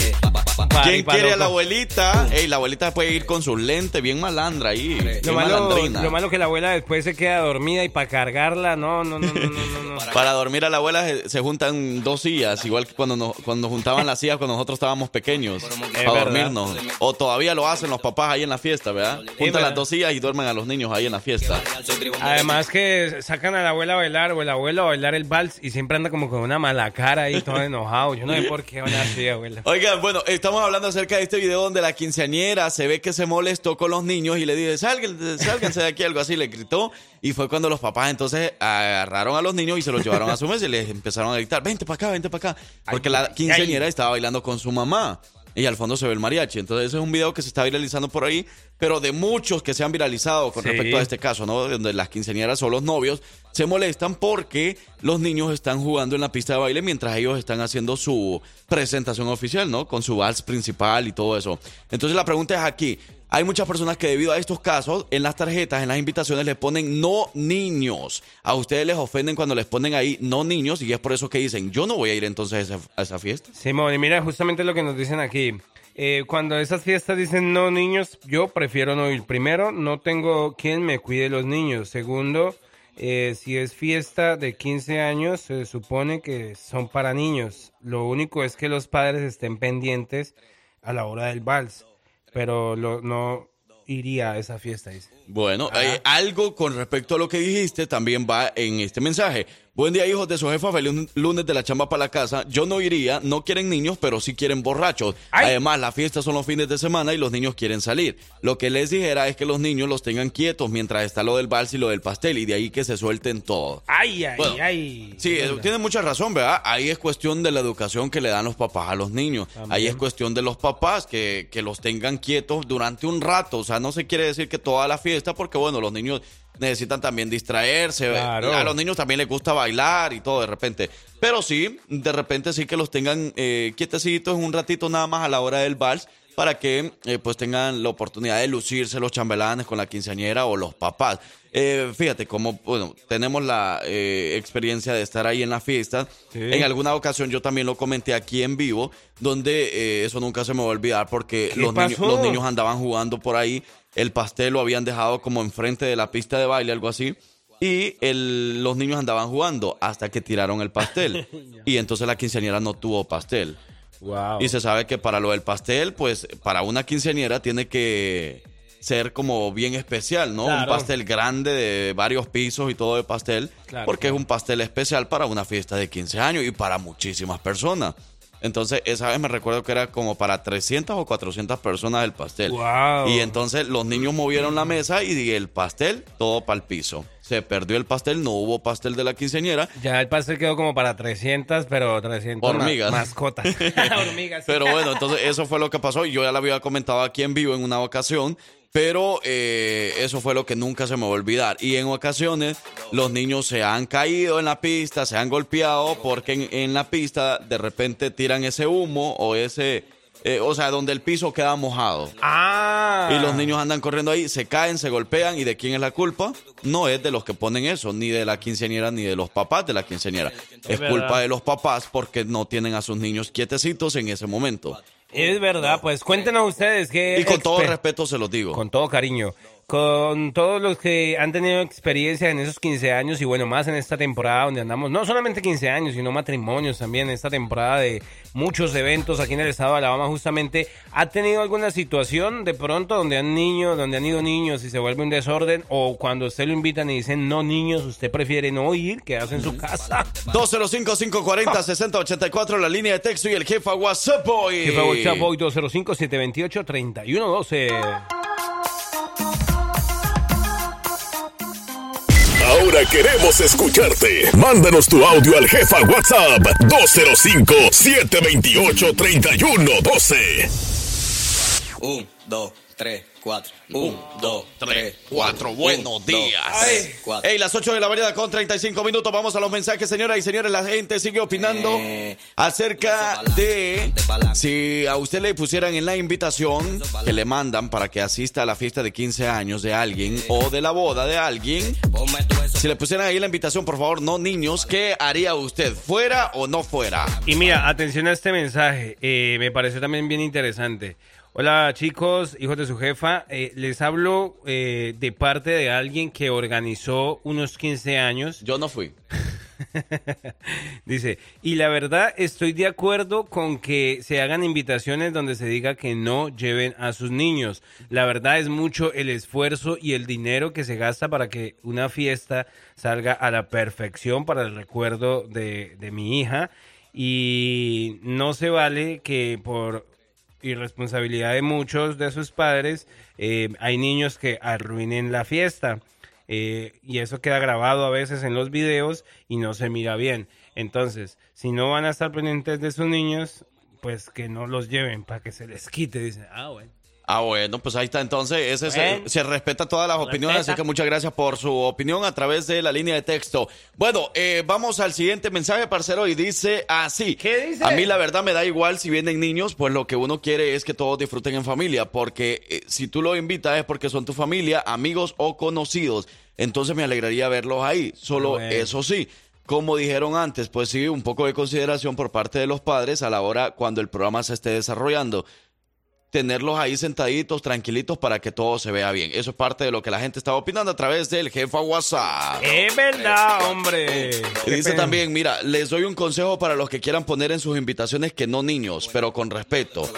Party ¿Quién quiere a la abuelita? Ey, la abuelita puede ir con sus lentes, bien malandra ahí. Lo malo, lo malo que la abuela después se queda dormida y para cargarla, no, no, no, no, no, no, no. Para dormir a la abuela se, se juntan dos sillas, igual que cuando nos, cuando juntaban las sillas cuando nosotros estábamos pequeños, para verdad. dormirnos. O todavía lo hacen los papás ahí en la fiesta, ¿verdad? Juntan las dos sillas y duermen a los niños ahí en la fiesta. Además que sacan a la abuela a bailar o el abuelo a bailar el vals y siempre anda como con una mala cara ahí, todo enojado. Yo no sé por qué van así, abuela. Oigan, bueno, estamos hablando acerca de este video donde la quinceañera se ve que se molestó con los niños y le dice, "Salgan- sálganse de aquí, algo así, le gritó. Y fue cuando los papás entonces agarraron a los niños y se los llevaron a su mesa y les empezaron a gritar, vente para acá, vente para acá. Porque la quinceañera estaba bailando con su mamá. Y al fondo se ve el mariachi. Entonces, ese es un video que se está viralizando por ahí, pero de muchos que se han viralizado con Sí. respecto a este caso, ¿no? Donde las quinceañeras o los novios se molestan porque los niños están jugando en la pista de baile mientras ellos están haciendo su presentación oficial, ¿no? Con su vals principal y todo eso. Entonces, la pregunta es aquí. Hay muchas personas que debido a estos casos, en las tarjetas, en las invitaciones, les ponen no niños. A ustedes les ofenden cuando les ponen ahí no niños y es por eso que dicen, yo no voy a ir entonces a esa, esa fiesta. Simón, y mira justamente lo que nos dicen aquí. Eh, cuando esas fiestas dicen no niños, yo prefiero no ir. Primero, no tengo quien me cuide los niños. Segundo, eh, si es fiesta de 15 años, se supone que son para niños. Lo único es que los padres estén pendientes a la hora del vals. Pero lo- no iría a esa fiesta, dice. Bueno, eh, algo con respecto a lo que dijiste también va en este mensaje. Buen día, hijos de su jefa. Feliz lunes de la chamba para la casa. Yo no iría, no quieren niños, pero sí quieren borrachos. Ay. Además, las fiestas son los fines de semana y los niños quieren salir. Lo que les dijera es que los niños los tengan quietos mientras está lo del vals y lo del pastel y de ahí que se suelten todo. Ay, ay, Bueno, ay. Sí, eh, tiene mucha razón, ¿verdad? Ahí es cuestión de la educación que le dan los papás a los niños. Ahí es cuestión de los papás que, que los tengan quietos durante un rato. O sea, no se quiere decir que toda la fiesta, porque bueno, los niños necesitan también distraerse. Claro. A los niños también les gusta bailar y todo de repente. Pero sí, de repente sí que los tengan eh, quietecitos un ratito nada más a la hora del vals para que eh, pues tengan la oportunidad de lucirse los chambelanes con la quinceañera o los papás. Eh, fíjate como, bueno, tenemos la eh, experiencia de estar ahí en la fiesta. Sí. En alguna ocasión yo también lo comenté aquí en vivo, donde eso nunca se me va a olvidar porque ¿Qué los, niños, los niños andaban jugando por ahí, el pastel lo habían dejado como enfrente de la pista de baile, algo así. Y el- los niños andaban jugando hasta que tiraron el pastel. y entonces la quinceañera no tuvo pastel. Wow. Y se sabe que para lo del pastel, pues para una quinceañera tiene que ser como bien especial, ¿no? Claro. Un pastel grande de varios pisos y todo de pastel, Claro, porque claro. es un pastel especial para una fiesta de 15 años y para muchísimas personas. Entonces, esa vez me recuerdo que era como para 300 o 400 personas el pastel. Wow. Y entonces los niños movieron la mesa y el pastel todo para el piso. Se perdió el pastel, no hubo pastel de la quinceañera. Ya el pastel quedó como para 300, pero 300 ma- Hormigas. mascotas. Hormigas. Pero bueno, entonces eso fue lo que pasó. Yo ya lo había comentado aquí en vivo en una ocasión, pero eh, eso fue lo que nunca se me va a olvidar. Y en ocasiones los niños se han caído en la pista, se han golpeado porque en, en la pista de repente tiran ese humo o ese... eh, o sea, donde el piso queda mojado. Ah. Y los niños andan corriendo ahí, se caen, se golpean. ¿Y de quién es la culpa? No es de los que ponen eso, ni de la quinceañera, ni de los papás de la quinceañera. Es, culpa de los papás porque no tienen a sus niños quietecitos en ese momento. Es verdad, pues cuéntenos ustedes qué... Y con todo respeto se los digo. Con todo cariño. Con todos los que han tenido experiencia en esos 15 años y bueno, más en esta temporada donde andamos, no solamente 15 años, sino matrimonios también, en esta temporada de muchos eventos aquí en el estado de Alabama justamente, ¿ha tenido alguna situación de pronto donde han niños, donde han ido niños y se vuelve un desorden o cuando usted lo invitan y dicen no niños, usted prefiere no ir, quedarse en su casa? 205-540-6084, la línea de texto y el jefa WhatsApp Boy. Jefa WhatsApp hoy 205-728-3112. Ahora queremos escucharte. Mándanos tu audio al jefa WhatsApp 205-728-3112. Un, dos, tres, cuatro. Un, dos, tres, Cuatro, buenos Un, días. dos, tres, cuatro. Ey, las 8 de la mañana con 35 minutos. Vamos a los mensajes, señoras y señores. La gente sigue opinando Eh, acerca de si a usted le pusieran en la invitación que le mandan para que asista a la fiesta de 15 años de alguien o de la boda de alguien. Eso. Si le pusieran ahí la invitación, por favor, no niños, ¿qué haría usted? ¿Fuera o no fuera? Y mira, atención a este mensaje, eh, me pareció también bien interesante. Hola chicos, hijos de su jefa, eh, les hablo eh, de parte de alguien que organizó unos 15 años. Yo no fui. Dice, y la verdad estoy de acuerdo con que se hagan invitaciones donde se diga que no lleven a sus niños. La verdad es mucho el esfuerzo y el dinero que se gasta para que una fiesta salga a la perfección para el recuerdo de, de mi hija. Y no se vale que por irresponsabilidad de muchos de sus padres eh, hay niños que arruinen la fiesta. Eh, y eso queda grabado a veces en los videos y no se mira bien. Entonces, si no van a estar pendientes de sus niños, pues que no los lleven para que se les quite. Dicen, ah, bueno. Ah, bueno, pues ahí está. Entonces, ese se- Bueno. se, respeta todas las opiniones, Respeta. así que muchas gracias por su opinión a través de la línea de texto. Bueno, eh, vamos al siguiente mensaje, parcero, y dice así. ¿Qué dice? A mí la verdad me da igual si vienen niños, pues lo que uno quiere es que todos disfruten en familia, porque eh, si tú lo invitas es porque son tu familia, amigos o conocidos. Entonces me alegraría verlos ahí. Solo Bueno. eso sí. Como dijeron antes, pues sí, un poco de consideración por parte de los padres a la hora cuando el programa se esté desarrollando tenerlos ahí sentaditos, tranquilitos para que todo se vea bien. Eso es parte de lo que la gente estaba opinando a través del jefa WhatsApp. Es verdad, hombre. Y dice también, mira, les doy un consejo para los que quieran poner en sus invitaciones que no niños, pero con respeto,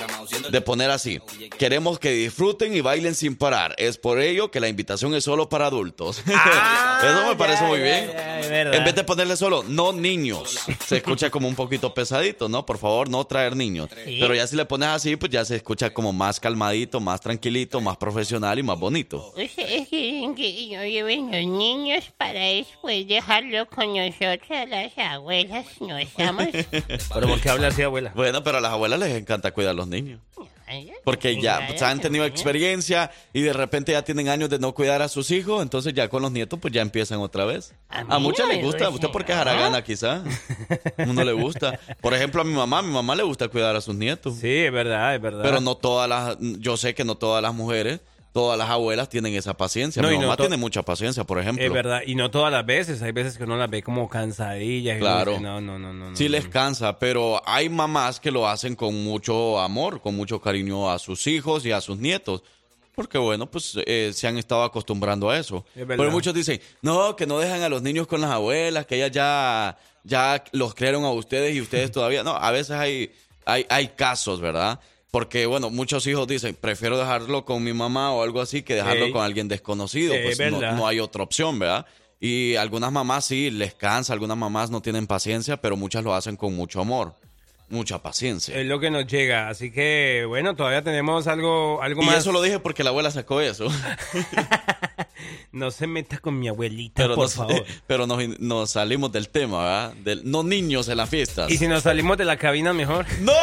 de poner así. Queremos que disfruten y bailen sin parar. Es por ello que la invitación es solo para adultos. Eso me parece muy bien. En vez de ponerle solo no niños, se escucha como un poquito pesadito, ¿no? Por favor, no traer niños. Sí. Pero ya si le pones así, pues ya se escucha como más calmadito, más tranquilito, más profesional y más bonito. Ustedes quieren que yo lleve los niños para después dejarlo con nosotras las abuelas. No estamos. Pero ¿por qué habla así, abuela? Bueno, pero a las abuelas les encanta cuidar a los niños. Porque ya pues, han tenido experiencia y de repente ya tienen años de no cuidar a sus hijos, entonces ya con los nietos pues ya empiezan otra vez. A, muchas no les gusta, usted porque es haragana quizá. A uno le gusta. Por ejemplo, a mi mamá, a mi mamá le gusta cuidar a sus nietos. Sí, es verdad, es verdad. Pero no todas las, yo sé que no todas las mujeres, todas las abuelas tienen esa paciencia. No, mi y no mamá tiene mucha paciencia, por ejemplo. Es verdad, y no todas las veces, hay veces que uno las ve como cansadillas. y Claro. dice, No, no, no, no. Sí no. les cansa, pero hay mamás que lo hacen con mucho amor, con mucho cariño a sus hijos y a sus nietos. Porque bueno, pues eh, se han estado acostumbrando a eso. Es. Pero muchos dicen, no, que no dejan a los niños con las abuelas, que ellas ya, ya los crearon a ustedes y ustedes todavía. No, a veces hay, hay, hay casos, ¿verdad? Porque bueno, muchos hijos dicen, prefiero dejarlo con mi mamá o algo así que dejarlo Ey. con alguien desconocido. Es Pues no, no hay otra opción, ¿verdad? Y algunas mamás sí les cansa, algunas mamás no tienen paciencia, pero muchas lo hacen con mucho amor, mucha paciencia. Es lo que nos llega, así que bueno, todavía tenemos algo, algo Y más. eso lo dije porque la abuela sacó eso. No se meta con mi abuelita, Pero, por nos, favor. pero nos, nos salimos del tema, ¿verdad? Del, no niños en las fiestas. Y si nos salimos de la cabina mejor. ¡No!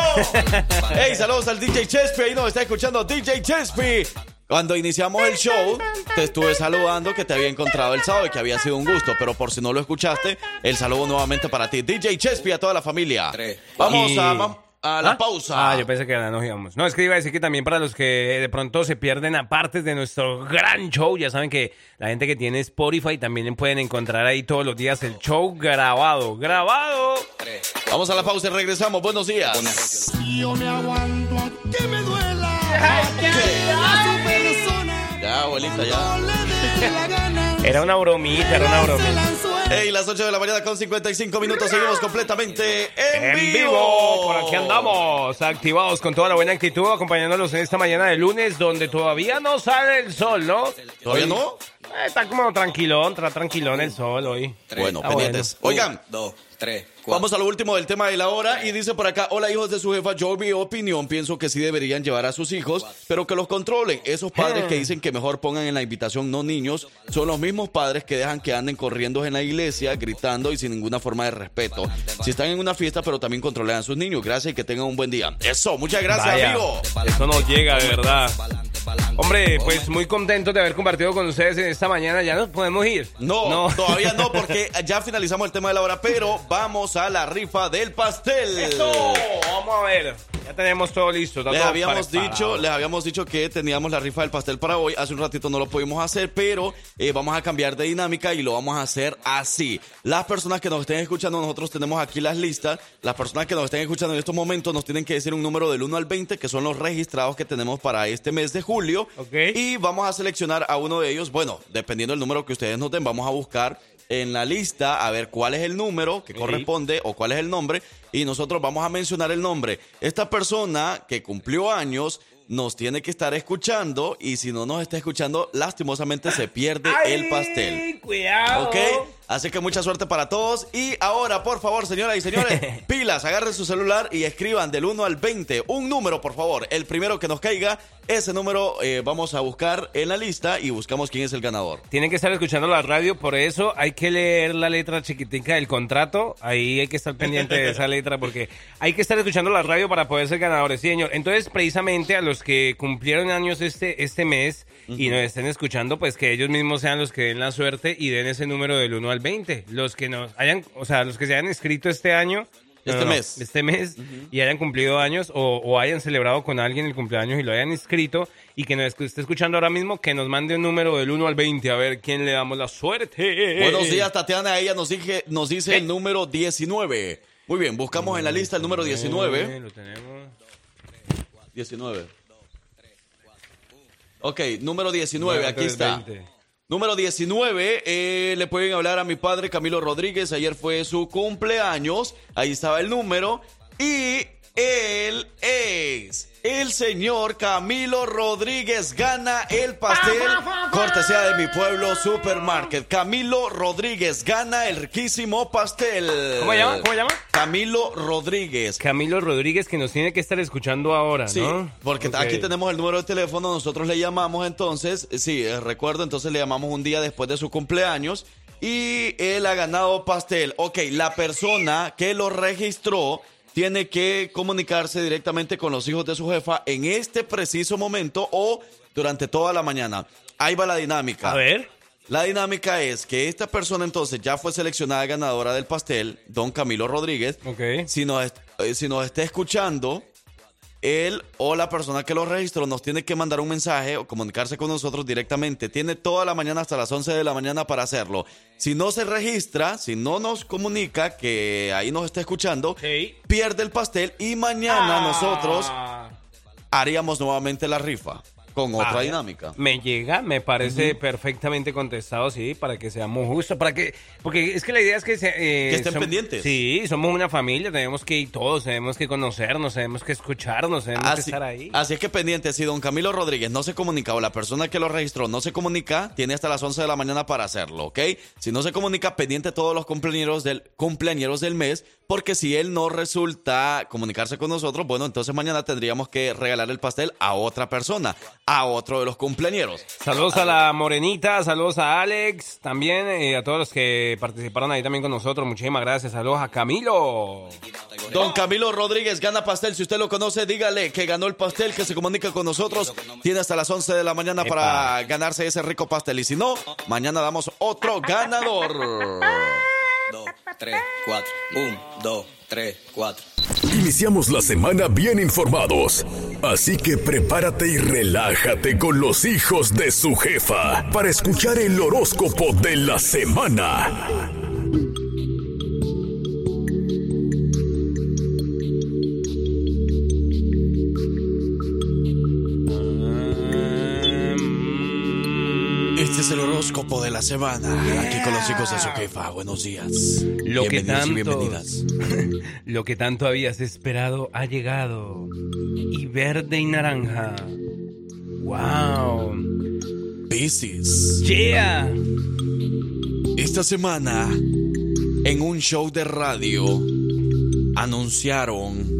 ¡Hey, saludos al DJ Chespi! Ahí nos está escuchando DJ Chespi. Cuando iniciamos el show, te estuve saludando que te había encontrado el sábado y que había sido un gusto. Pero por si no lo escuchaste, el saludo nuevamente para ti. DJ Chespi a toda la familia. Vamos Y- a, vam- a la ¿Ah? pausa. Ah, yo pensé que ya nos íbamos. No, es que iba a decir que también para los que de pronto se pierden a partes de nuestro gran show, ya saben que la gente que tiene Spotify también pueden encontrar ahí todos los días el show grabado. ¡Grabado! Vamos a la pausa y regresamos. Buenos días. Yo me aguanto que me duela. Ya, abuelita, ya. Era una bromita, era una Se bromita. Lanzó Ey, las 8 de la mañana con 55 minutos. Seguimos completamente en, En vivo, por aquí andamos, activados con toda la buena actitud, acompañándolos en esta mañana de lunes, donde todavía no sale el sol, ¿no? ¿Todavía no? Eh, está como tranquilón, está tranquilón el sol hoy. Bueno, Ah, pendientes. Un, Oigan, dos, tres. Vamos a lo último del tema de la hora y dice por acá, hola hijos de su jefa, yo mi opinión pienso que sí deberían llevar a sus hijos, pero que los controlen. Esos padres que dicen que mejor pongan en la invitación no niños, son los mismos padres que dejan que anden corriendo en la iglesia, gritando y sin ninguna forma de respeto. Si están en una fiesta, pero también controlen a sus niños. Gracias y que tengan un buen día. Eso, muchas gracias, Vaya, amigo. Eso no llega, de verdad. Hombre, pues muy contento de haber compartido con ustedes en esta mañana. Ya nos podemos ir. No, todavía no, porque ya finalizamos el tema de la hora, pero vamos a la rifa del pastel. Eso, vamos a ver. Ya tenemos todo listo. Les todo habíamos preparado. dicho, les habíamos dicho que teníamos la rifa del pastel para hoy. Hace un ratito no lo pudimos hacer, pero eh, vamos a cambiar de dinámica y lo vamos a hacer así. Las personas que nos estén escuchando, nosotros tenemos aquí las listas. Las personas que nos estén escuchando en estos momentos nos tienen que decir un número del 1 al 20, que son los registrados que tenemos para este mes de julio. Ok. Y vamos a seleccionar a uno de ellos. Bueno, dependiendo del número que ustedes noten, vamos a buscar en la lista a ver cuál es el número que corresponde o cuál es el nombre y nosotros vamos a mencionar el nombre. Esta persona que cumplió años nos tiene que estar escuchando y si no nos está escuchando, lastimosamente se pierde el pastel. Ay, Cuidado. ¿Ok? Así que mucha suerte para todos. Y ahora, por favor, señoras y señores, pilas, agarren su celular y escriban del 1 al 20 un número, por favor. El primero que nos caiga, ese número eh, vamos a buscar en la lista y buscamos quién es el ganador. Tienen que estar escuchando la radio, por eso hay que leer la letra chiquitica del contrato. Ahí hay que estar pendiente de esa letra porque hay que estar escuchando la radio para poder ser ganadores, sí, señor. Entonces, precisamente a los que cumplieron años este, este mes y nos estén escuchando, pues que ellos mismos sean los que den la suerte y den ese número del 1 al 20. Los que nos hayan, o sea, los que se hayan inscrito este año. Este mes. Este mes y hayan cumplido años o, o hayan celebrado con alguien el cumpleaños y lo hayan inscrito y que nos esté escuchando ahora mismo, que nos mande un número del 1 al 20 a ver quién le damos la suerte. Buenos días, Tatiana. Ella nos, dije, nos dice Eh. el número 19. Muy bien, buscamos en la lista el número 19. Eh, Lo tenemos. 19. Ok, número 19, Bueno, aquí está. 20. Número 19, eh, le pueden hablar a mi padre Camilo Rodríguez. Ayer fue su cumpleaños. Ahí estaba el número. Y él es el señor Camilo Rodríguez. Gana el pastel. Cortesía de mi pueblo Supermarket. Camilo Rodríguez gana el riquísimo pastel. ¿Cómo se llama? ¿Cómo se llama? Camilo Rodríguez. Camilo Rodríguez que nos tiene que estar escuchando ahora, Sí, ¿no? porque aquí tenemos el número de teléfono, nosotros le llamamos entonces, eh, sí, eh, recuerdo, entonces le llamamos un día después de su cumpleaños y él ha ganado pastel. Ok, la persona que lo registró tiene que comunicarse directamente con los hijos de su jefa en este preciso momento o durante toda la mañana. Ahí va la dinámica. A ver. La dinámica es que esta persona entonces ya fue seleccionada ganadora del pastel, don Camilo Rodríguez. Ok. Si nos, eh, si nos está escuchando, él o la persona que lo registró nos tiene que mandar un mensaje o comunicarse con nosotros directamente. Tiene toda la mañana hasta las 11 de la mañana para hacerlo. Si no se registra, si no nos comunica que ahí nos está escuchando, pierde el pastel y mañana Ah. nosotros haríamos nuevamente la rifa con otra Vaya. dinámica. Me llega, me parece perfectamente contestado, sí, para que seamos justos, para que, porque es que la idea es que, se, eh, Que estén pendientes. Sí, somos una familia, tenemos que ir todos, tenemos que conocernos, tenemos que escucharnos, tenemos que estar ahí. así es que pendiente, si don Camilo Rodríguez no se comunica o la persona que lo registró no se comunica, tiene hasta las 11 de la mañana para hacerlo, ¿ok? Si no se comunica, pendiente todos los cumpleañeros del, cumpleañeros del mes, porque si él no resulta comunicarse con nosotros, bueno, entonces mañana tendríamos que regalar el pastel a otra persona, a otro de los cumpleañeros. Saludos a la Morenita, saludos a Alex, también eh, a todos los que participaron ahí también con nosotros, muchísimas gracias, saludos a Camilo. Don Camilo Rodríguez gana pastel. Si usted lo conoce, dígale que ganó el pastel, que se comunica con nosotros. Tiene hasta las 11 de la mañana Epa. para ganarse ese rico pastel. Y si no, mañana damos otro ganador. Dos, tres, cuatro. Un, dos, tres, cuatro. Iniciamos la semana bien informados. Así que prepárate y relájate con los hijos de su jefa para escuchar el horóscopo de la semana. Horóscopo de la semana. Aquí con los hijos de su jefa. Buenos días. Lo que Bienvenidos y tanto, bienvenidas. lo que tanto habías esperado ha llegado. Y verde y naranja. Wow. Piscis. Yeah. Esta semana, en un show de radio, anunciaron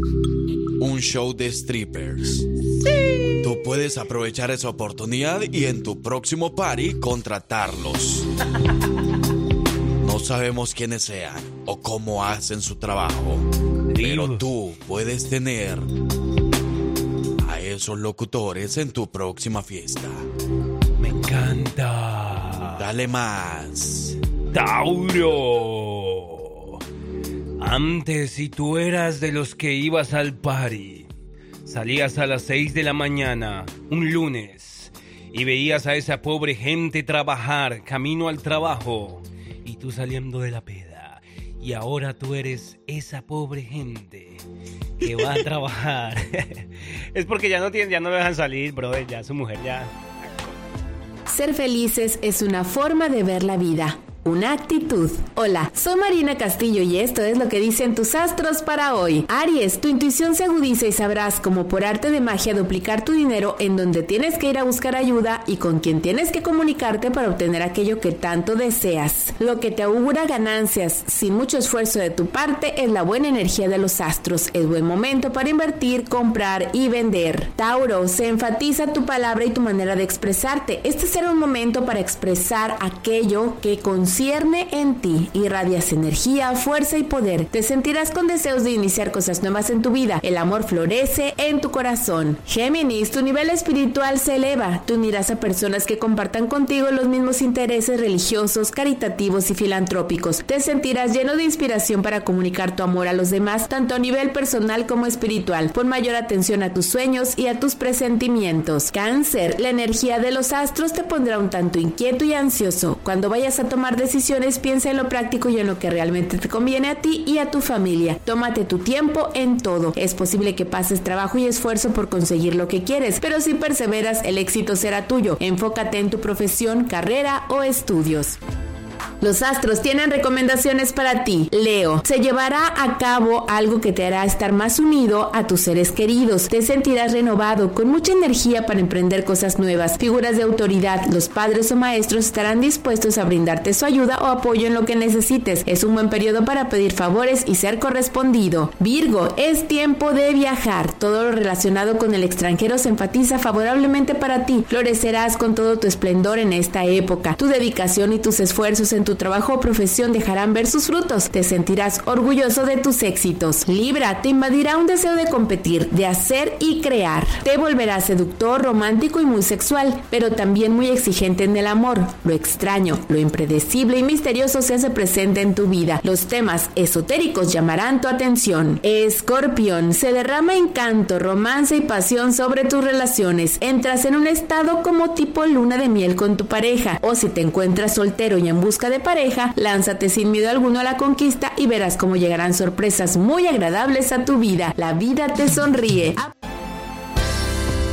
un show de strippers. Tú puedes aprovechar esa oportunidad y en tu próximo party contratarlos. No sabemos quiénes sean o cómo hacen su trabajo, pero tú puedes tener a esos locutores en tu próxima fiesta. Me encanta. Dale más. Tauro. Antes, si tú eras de los que ibas al party, salías a las 6 de la mañana, un lunes, y veías a esa pobre gente trabajar camino al trabajo, y tú saliendo de la peda, y ahora tú eres esa pobre gente que va a trabajar. es porque ya no tienen, ya no lo dejan salir, brother, ya su mujer ya. Ser felices es una forma de ver la vida. Una actitud. Hola, soy Marina Castillo y esto es lo que dicen tus astros para hoy. Aries, tu intuición se agudiza y sabrás como por arte de magia duplicar tu dinero en donde tienes que ir a buscar ayuda y con quien tienes que comunicarte para obtener aquello que tanto deseas. Lo que te augura ganancias sin mucho esfuerzo de tu parte es la buena energía de los astros. Es buen momento para invertir, comprar y vender. Tauro, se enfatiza tu palabra y tu manera de expresarte. Este será un momento para expresar aquello que concierne en ti. Irradias energía, fuerza y poder. Te sentirás con deseos de iniciar cosas nuevas en tu vida. El amor florece en tu corazón. Géminis, tu nivel espiritual se eleva. Te unirás a personas que compartan contigo los mismos intereses religiosos, caritativos y filantrópicos. Te sentirás lleno de inspiración para comunicar tu amor a los demás, tanto a nivel personal como espiritual. Pon mayor atención a tus sueños y a tus presentimientos. Cáncer, la energía de los astros te pondrá un tanto inquieto y ansioso. Cuando vayas a tomar decisiones, piensa en lo práctico y en lo que realmente te conviene a ti y a tu familia. Tómate tu tiempo en todo. Es posible que pases trabajo y esfuerzo por conseguir lo que quieres, pero si perseveras, el éxito será tuyo. Enfócate en tu profesión, carrera o estudios. Los astros tienen recomendaciones para ti. Leo, se llevará a cabo algo que te hará estar más unido a tus seres queridos. Te sentirás renovado, con mucha energía para emprender cosas nuevas. Figuras de autoridad, los padres o maestros estarán dispuestos a brindarte su ayuda o apoyo en lo que necesites. Es un buen periodo para pedir favores y ser correspondido. Virgo, es tiempo de viajar. Todo lo relacionado con el extranjero se enfatiza favorablemente para ti. Florecerás con todo tu esplendor en esta época. Tu dedicación y tus esfuerzos en tu trabajo o profesión dejarán ver sus frutos. Te sentirás orgulloso de tus éxitos. Libra, te invadirá un deseo de competir, de hacer y crear. Te volverás seductor, romántico y muy sexual, pero también muy exigente en el amor. Lo extraño, lo impredecible y misterioso se hace presente en tu vida. Los temas esotéricos llamarán tu atención. Escorpión, se derrama encanto, romance y pasión sobre tus relaciones. Entras en un estado como tipo luna de miel con tu pareja. O si te encuentras soltero y en busca de pareja, lánzate sin miedo alguno a la conquista y verás cómo llegarán sorpresas muy agradables a tu vida. La vida te sonríe.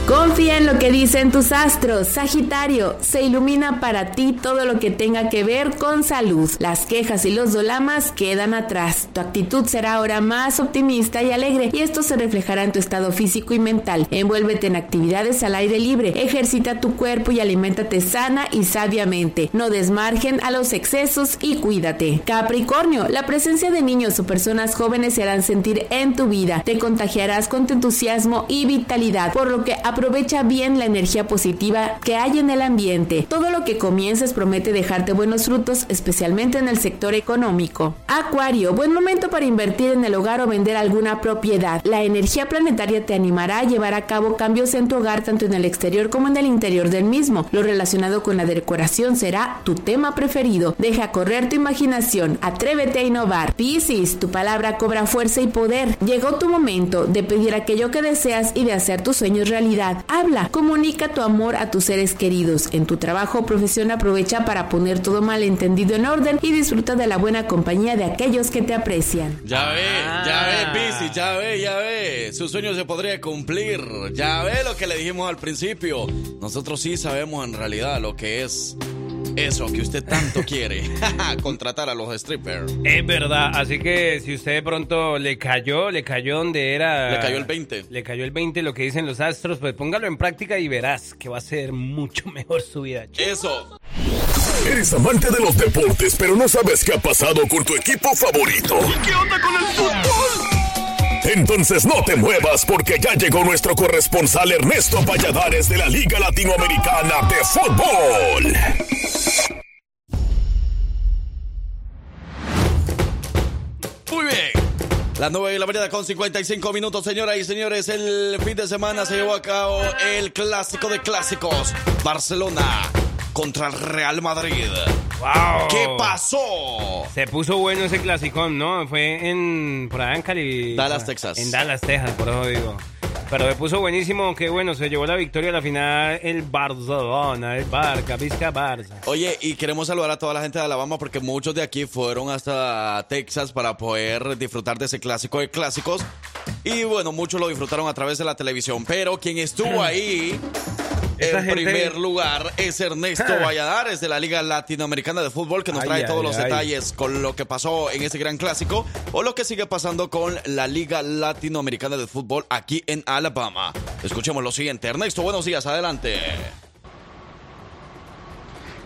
Confía en lo que dicen tus astros. Sagitario, se ilumina para ti todo lo que tenga que ver con salud. Las quejas y los dolamas quedan atrás. Tu actitud será ahora más optimista y alegre y esto se reflejará en tu estado físico y mental. Envuélvete en actividades al aire libre. Ejercita tu cuerpo y aliméntate sana y sabiamente. No desmargen a los excesos y cuídate. Capricornio, la presencia de niños o personas jóvenes se harán sentir en tu vida. Te contagiarás con tu entusiasmo y vitalidad, por lo que aprovecha bien la energía positiva que hay en el ambiente. Todo lo que comiences promete dejarte buenos frutos, especialmente en el sector económico. Acuario, buen momento para invertir en el hogar o vender alguna propiedad. La energía planetaria te animará a llevar a cabo cambios en tu hogar tanto en el exterior como en el interior del mismo. Lo relacionado con la decoración será tu tema preferido. Deja correr tu imaginación, atrévete a innovar. Piscis, tu palabra cobra fuerza y poder. Llegó tu momento de pedir aquello que deseas y de hacer tus sueños realidad. Habla, comunica tu amor a tus seres queridos. En tu trabajo o profesión aprovecha para poner todo malentendido en orden y disfruta de la buena compañía de aquellos que te aprecian. Ya ve, ya ve, Piscis, ya ve, ya ve. Su sueño se podría cumplir. Ya ve lo que le dijimos al principio. Nosotros sí sabemos en realidad lo que es Eso que usted tanto quiere. Contratar a los strippers. Es verdad, así que si usted de pronto le cayó, le cayó donde era... Le cayó el 20. Le cayó el 20, lo que dicen los astros, pues póngalo en práctica y verás que va a ser mucho mejor su vida. Eso. Eres amante de los deportes, pero no sabes qué ha pasado con tu equipo favorito. ¿Qué onda con el fútbol? Entonces no te muevas porque ya llegó nuestro corresponsal Ernesto Valladares de la Liga Latinoamericana de Fútbol. Muy bien. Las 9 de la mañana con 55 minutos, señoras y señores. El fin de semana se llevó a cabo el clásico de clásicos. Barcelona contra el Real Madrid. ¡Wow! ¿Qué pasó? Se puso bueno ese clasicón, ¿no? Fue en... por allá en Cali... Dallas, Texas. En Dallas, Texas, por eso digo. Pero se puso buenísimo, que bueno, se llevó la victoria a la final el Barcelona, el Barca, Vizca Barça. Oye, y queremos saludar a toda la gente de Alabama porque muchos de aquí fueron hasta Texas para poder disfrutar de ese clásico de clásicos. Y bueno, muchos lo disfrutaron a través de la televisión, pero quien estuvo ahí En gente- primer lugar es Ernesto Valladares de la Liga Latinoamericana de Fútbol que nos Ay, trae ay, todos los ay. detalles con lo que pasó en ese gran clásico o lo que sigue pasando con la Liga Latinoamericana de Fútbol aquí en Alabama. Escuchemos lo siguiente. Ernesto, buenos días, adelante.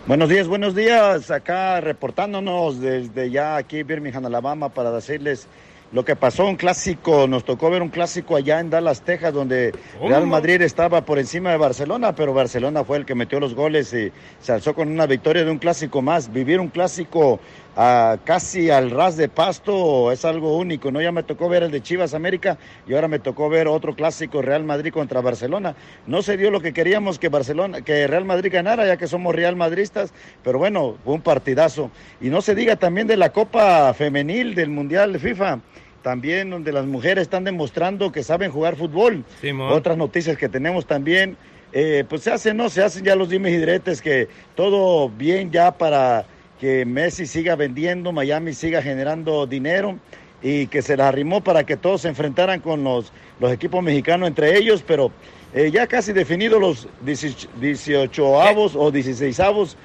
Buenos días, buenos días. Acá reportándonos desde ya aquí Birmingham, Alabama, para decirles lo que pasó. Un clásico, nos tocó ver un clásico allá en Dallas, Texas, donde. Real Madrid estaba por encima de Barcelona, pero Barcelona fue el que metió los goles y se alzó con una victoria de un clásico más. Vivir un clásico ah, casi al ras de pasto es algo único, ¿no? Ya me tocó ver el de Chivas América y ahora me tocó ver otro clásico Real Madrid contra Barcelona. No se dio lo que queríamos que Barcelona, que Real Madrid ganara, ya que somos Real Madristas, pero bueno, fue un partidazo. Y no se diga también de la Copa Femenil del Mundial de FIFA. También donde las mujeres están demostrando que saben jugar fútbol. Simón. Otras noticias que tenemos también, eh, pues se hacen, ¿no? Se hacen ya los dimes y diretes que todo bien ya para que Messi siga vendiendo, Miami siga generando dinero y que se les arrimó para que todos se enfrentaran con los, los equipos mexicanos entre ellos, pero eh, ya casi definidos los 18 avos o 16 avos,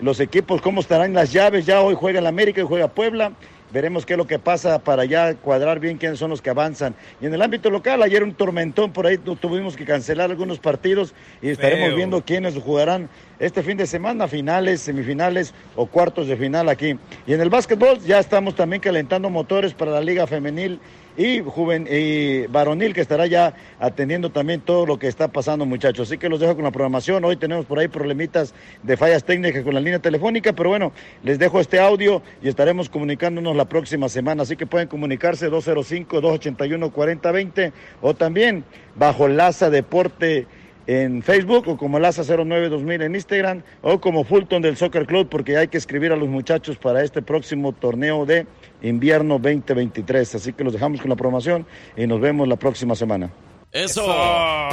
los equipos, cómo estarán las llaves, ya hoy juega el América y juega Puebla. Veremos qué es lo que pasa para ya cuadrar bien quiénes son los que avanzan. Y en el ámbito local, ayer un tormentón, por ahí tu- tuvimos que cancelar algunos partidos y estaremos Feo. viendo quiénes jugarán este fin de semana, finales, semifinales o cuartos de final aquí. Y en el básquetbol ya estamos también calentando motores para la liga femenil y, juven, y varonil que estará ya atendiendo también todo lo que está pasando muchachos. Así que los dejo con la programación. Hoy tenemos por ahí problemitas de fallas técnicas con la línea telefónica, pero bueno, les dejo este audio y estaremos comunicándonos la próxima semana. Así que pueden comunicarse 205-281-4020 o también bajo Laza Deporte en Facebook o como Laza 092000 en Instagram o como Fulton del Soccer Club porque hay que escribir a los muchachos para este próximo torneo de invierno 2023. Así que los dejamos con la programación y nos vemos la próxima semana. Eso.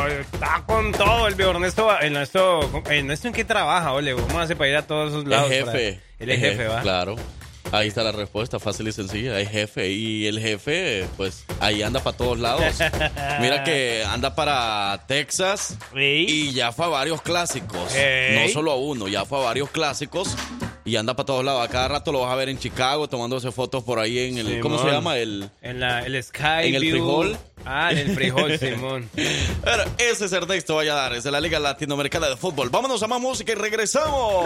Está con todo el viejo Ernesto. Ernesto, Ernesto ¿en qué trabaja, ole? ¿Cómo hace para ir a todos esos El lados? jefe. para- Él es jefe, ¿va? Claro. Ahí está la respuesta, fácil y sencilla. Es jefe. Y el jefe, pues, ahí anda para todos lados. Mira que anda para Texas y ya fue a varios clásicos. No solo a uno, ya fue a varios clásicos. Y anda para todos lados. A cada rato lo vas a ver en Chicago tomándose fotos por ahí en el. ¿Cómo se Simón. llama? El. En la, el Sky En el View. frijol. Ah, en el frijol, Simón. Pero ese es Ernesto Valladares de la Liga Latinoamericana de Fútbol. Vámonos a más música y regresamos.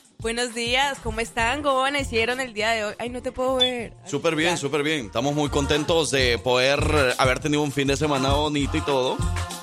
Buenos días, ¿cómo están? ¿Cómo amanecieron el día de hoy? Ay, no te puedo ver. Súper bien, súper bien. Estamos muy contentos de poder haber tenido un fin de semana bonito y todo.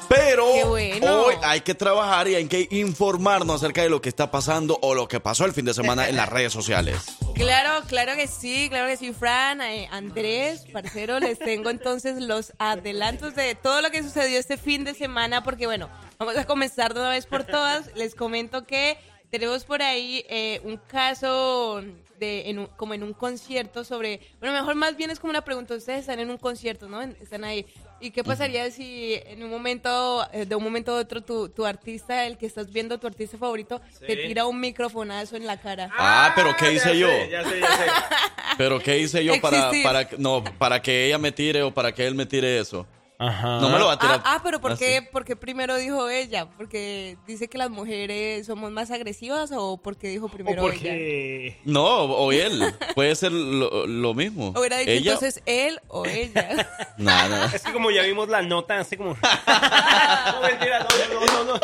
Pero bueno. hoy hay que trabajar y hay que informarnos acerca de lo que está pasando o lo que pasó el fin de semana en las redes sociales. Claro, claro que sí, claro que sí, Fran, eh, Andrés, parcero, les tengo entonces los adelantos de todo lo que sucedió este fin de semana, porque bueno, vamos a comenzar de una vez por todas. Les comento que tenemos por ahí eh, un caso de en un- como en un concierto sobre, bueno, mejor más bien es como una pregunta, ustedes están en un concierto, ¿no? En- Están ahí. ¿Y qué pasaría si en un momento, eh, de un momento a otro, tu, tu artista, el que estás viendo, tu artista favorito, te tira un microfonazo en la cara? Ah, pero ¿qué hice yo? Ya sé, ya sé. Pero ¿qué hice yo para, para, no, para que ella me tire o para que él me tire eso? Ajá. No me lo va a tirar. Ah, ah, pero ¿por qué, por qué primero dijo ella? ¿Porque dice que las mujeres somos más agresivas o porque dijo primero ella? No, o él. Puede ser lo, lo mismo. Hubiera dicho ella. entonces él o ella. Nada. Es que como ya vimos la nota, así como... no, mentira, no, no, no, no.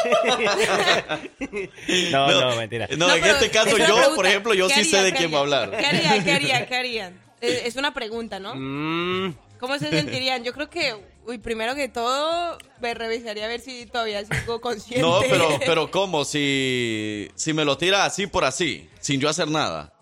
No, no, mentira. No, No, en este caso yo, pregunta. por ejemplo, yo ¿Qué sí sé de quién va a hablar. ¿Qué harían? ¿Qué harían? ¿Qué harían? Es es una pregunta, ¿no? Mm, ¿Cómo se sentirían? Yo creo que, uy, primero que todo, me revisaría a ver si todavía sigo consciente. No, pero, pero ¿cómo? Si, si me lo tira así por así, sin yo hacer nada.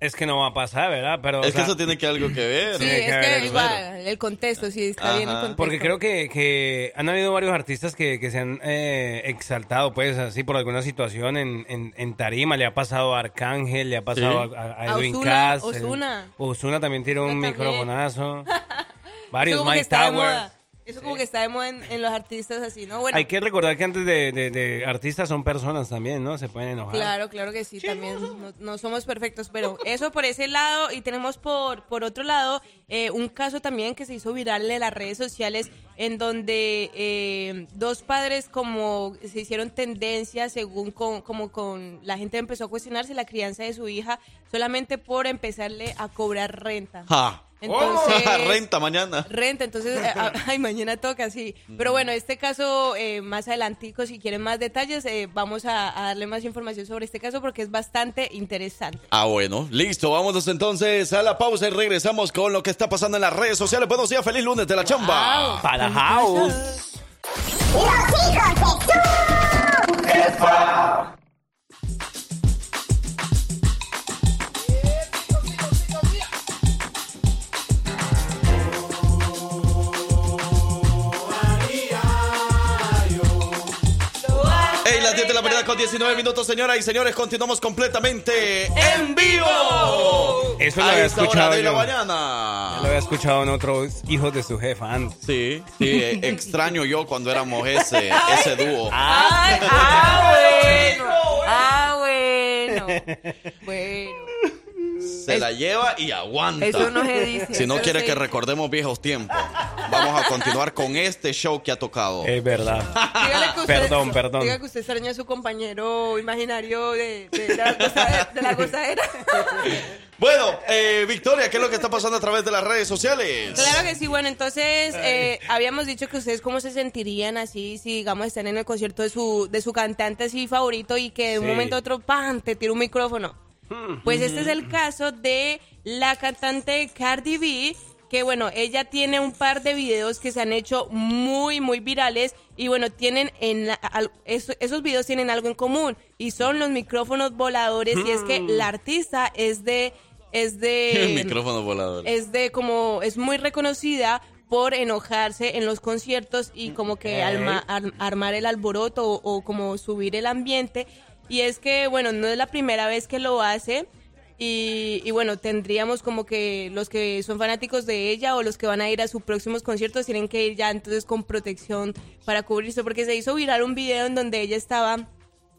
Es que no va a pasar, ¿verdad? Pero, o Es que eso tiene que algo que ver. Sí, Tiene que es que igual, el contexto, sí, está bien el contexto. Porque creo que, que han habido varios artistas que, que se han eh, exaltado, pues, así por alguna situación en, en, en tarima. Le ha pasado a Arcángel, le ha pasado Sí. a, Edwin Ozuna, Cass. Ozuna. Ozuna también tiró un Yo microfonazo. Varios, Mike Tower. Eso como que está de moda en, en los artistas así, ¿no? Bueno, Hay que recordar que antes de, de- de artistas son personas también, ¿no? Se pueden enojar. Claro, claro que sí, también no, no somos perfectos, pero eso por ese lado y tenemos por, por otro lado eh, un caso también que se hizo viral en las redes sociales en donde eh, dos padres como se hicieron tendencia según con, como con la gente empezó a cuestionarse la crianza de su hija solamente por empezarle a cobrar renta. Ja. Entonces, Renta mañana. Renta, entonces, eh, ah, ay, mañana toca, sí. Pero bueno, este caso, eh, más adelantico, si quieren más detalles, eh, vamos a, a darle más información sobre este caso porque es bastante interesante. Ah, bueno, listo. Vámonos entonces a la pausa y regresamos con lo que está pasando en las redes sociales. Buenos días, feliz lunes de la chamba. Para House. Hey, las 10 de la mañana con 19 minutos, señoras y señores. Continuamos completamente en vivo. Eso lo A había esta hora escuchado de la yo. mañana. Lo había escuchado en otros hijos de su jefa antes. Sí, sí, eh, extraño yo cuando éramos ese, ese dúo. Ay, ah, bueno. Ah, bueno. Bueno. Se la lleva y aguanta. Eso no se dice, Si no quiere se que recordemos viejos tiempos, vamos a continuar con este show que ha tocado. Es verdad. Dígale que usted, Perdón, perdón. Diga que usted extraña a su compañero imaginario de, de, de la, gozadera, de la gozadera. Bueno, eh, Victoria, ¿qué es lo que está pasando a través de las redes sociales? Claro que sí, bueno, entonces eh, habíamos dicho que ustedes cómo se sentirían así si, digamos, están en el concierto de su, de su cantante así favorito y que de un Sí. momento a otro, ¡pam!, te tira un micrófono. Pues este es el caso de la cantante Cardi B, que bueno, ella tiene un par de videos que se han hecho muy, muy virales y bueno, tienen en la- al- eso- esos videos tienen algo en común y son los micrófonos voladores y es que la artista es de... Es de micrófono volador. es de como es muy reconocida por enojarse en los conciertos y como que alma- ar- armar el alboroto o, o como subir el ambiente. Y es que bueno no es la primera vez que lo hace y, y bueno tendríamos como que los que son fanáticos de ella o los que van a ir a sus próximos conciertos tienen que ir ya entonces con protección para cubrirse porque se hizo viral un video en donde ella estaba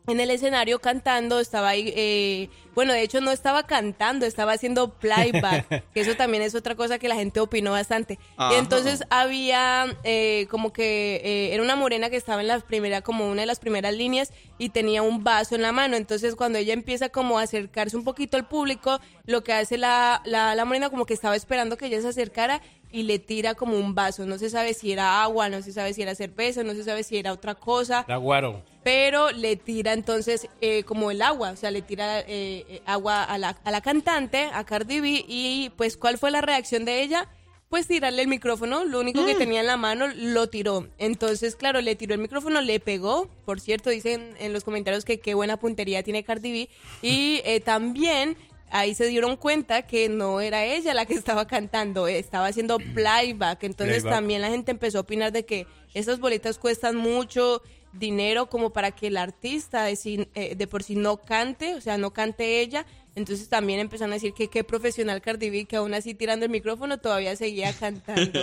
en el escenario cantando, estaba ahí, eh, bueno, de hecho no estaba cantando, estaba haciendo playback, que eso también es otra cosa que la gente opinó bastante. Ajá. Y entonces había eh, como que eh, era una morena que estaba en la primera, como una de las primeras líneas y tenía un vaso en la mano. Entonces cuando ella empieza como a acercarse un poquito al público, lo que hace la, la, la morena como que estaba esperando que ella se acercara y le tira como un vaso. No se sabe si era agua, no se sabe si era cerveza, no se sabe si era otra cosa La guaro. pero le tira entonces eh, como el agua, o sea, le tira eh, eh, agua a la, a la cantante, a Cardi B, y pues ¿cuál fue la reacción de ella? Pues tirarle el micrófono, lo único que tenía en la mano lo tiró. Entonces, claro, le tiró el micrófono, le pegó. Por cierto, dicen en los comentarios que qué buena puntería tiene Cardi B. Y eh, también ahí se dieron cuenta que no era ella la que estaba cantando, estaba haciendo playback. Entonces Playback. también la gente empezó a opinar de que esas boletas cuestan mucho dinero como para que el artista de, sí- eh, de por sí no cante, o sea, no cante ella. Entonces también empezaron a decir que qué profesional Cardi B, que aún así tirando el micrófono todavía seguía cantando.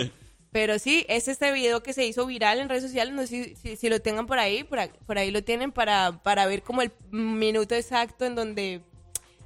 Pero sí, es este video que se hizo viral en redes sociales, no sé si, si, si lo tengan por ahí, por, ahí- por ahí lo tienen para, para ver como el minuto exacto en donde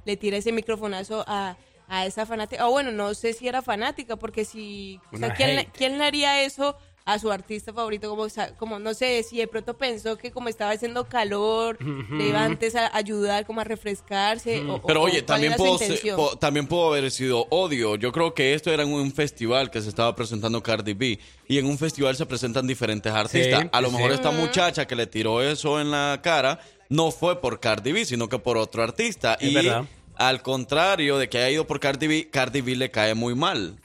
le tira ese microfonazo a, a esa fanática. O bueno, no sé si era fanática, porque si... o sea, ¿quién, quién le haría eso a su artista favorito? Como, como no sé, si de pronto pensó que como estaba haciendo calor, le iba antes a ayudar como a refrescarse. o- Pero o oye, también era su pudo, se- intención. po- también pudo haber sido odio. Yo creo que esto era en un festival que se estaba presentando Cardi B. Y en un festival se presentan diferentes artistas. Sí, a lo sí, mejor esta muchacha que le tiró eso en la cara no fue por Cardi B, sino que por otro artista. Es y verdad. al contrario de que haya ido por Cardi B, Cardi B le cae muy mal.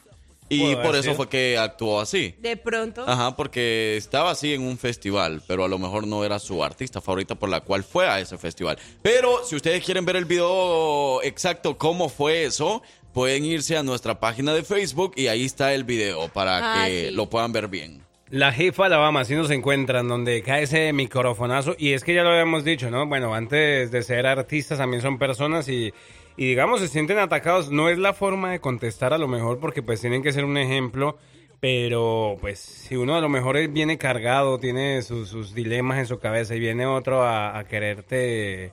Y por eso sido. fue que actuó así. De pronto. Ajá, porque estaba así en un festival, pero a lo mejor no era su artista favorita por la cual fue a ese festival. Pero si ustedes quieren ver el video exacto cómo fue eso, pueden irse a nuestra página de Facebook y ahí está el video para Ah, que sí. lo puedan ver bien. La jefa Alabama, así nos encuentran, donde cae ese microfonazo. Y es que ya lo habíamos dicho, ¿no? Bueno, antes de ser artistas también son personas y, y digamos, se sienten atacados. No es la forma de contestar a lo mejor porque pues tienen que ser un ejemplo. Pero pues si uno a lo mejor viene cargado, tiene sus, sus dilemas en su cabeza y viene otro a, a quererte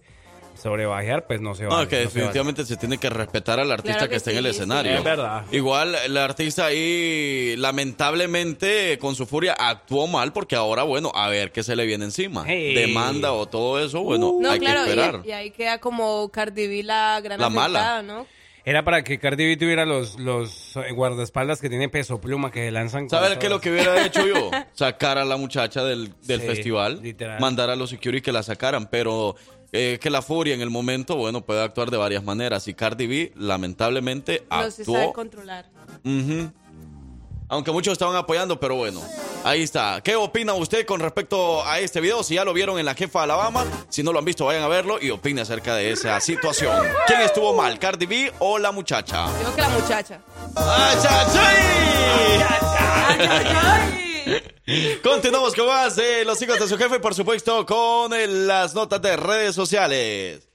sobrebajear, pues no se va. No, que definitivamente se tiene que respetar al artista Claro que, que está en el escenario. sí. Es verdad. Igual el artista ahí lamentablemente con su furia actuó mal porque ahora, bueno, a ver qué se le viene encima. Hey. Demanda o todo eso, bueno, No, hay claro, que y- esperar. y, ahí queda como Cardi B la gran La mala. ¿no? Era para que Cardi B tuviera los, los eh, guardaespaldas que tiene peso pluma que se lanzan. ¿Sabes qué es lo que hubiera hecho yo? Sacar a la muchacha del, del Sí, festival, literal. mandar a los security que la sacaran, pero eh, que la furia en el momento, bueno, puede actuar de varias maneras. Y Cardi B, lamentablemente, No se sabe actuó. controlar. Aunque muchos estaban apoyando, pero bueno, ahí está. ¿Qué opina usted con respecto a este video? Si ya lo vieron en la jefa de Alabama, si no lo han visto, vayan a verlo y opine acerca de esa situación. ¿Quién estuvo mal, Cardi B o la muchacha? Digo que la muchacha. Continuamos con más de los hijos de su jefe, por supuesto, con las notas de redes sociales.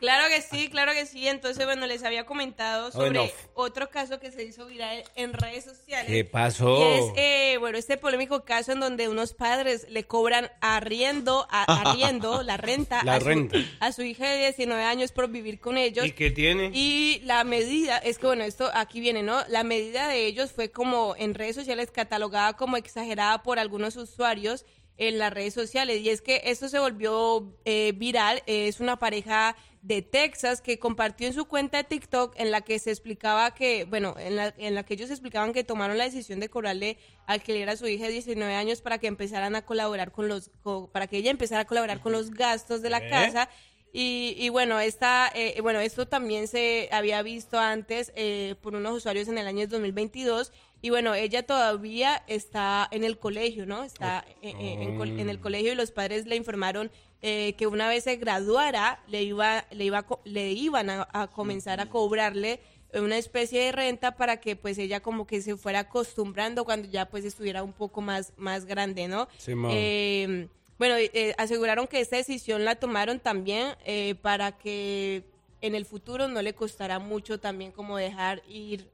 Claro que sí, claro que sí. Entonces, bueno, les había comentado sobre Bueno. otro caso que se hizo viral en redes sociales. ¿Qué pasó? Y es, eh, bueno, este polémico caso en donde unos padres le cobran arriendo, a- arriendo, la renta, La a, su, renta. a su hija de 19 años por vivir con ellos. ¿Y qué tiene? Y la medida, es que bueno, esto aquí viene, ¿no? La medida de ellos fue como en redes sociales catalogada como exagerada por algunos usuarios en las redes sociales. Y es que esto se volvió eh, viral. Es una pareja de Texas que compartió en su cuenta de TikTok en la que se explicaba que, bueno, en la, en la que ellos explicaban que tomaron la decisión de cobrarle alquiler a su hija de 19 años para que empezaran a colaborar con los, co- para que ella empezara a colaborar con los gastos de la ¿Eh? casa. Y, y bueno, esta, eh, bueno, esto también se había visto antes eh, por unos usuarios en el año 2022. Y bueno, ella todavía está en el colegio, ¿no? Está eh, eh, en, col- en el colegio y los padres le informaron eh, que una vez se graduara le iba, le iba, le iban a, a comenzar a cobrarle una especie de renta para que pues ella como que se fuera acostumbrando cuando ya pues estuviera un poco más, más grande, ¿no? Simón. Eh, bueno, eh, aseguraron que esta decisión la tomaron también eh, para que en el futuro no le costará mucho también como dejar ir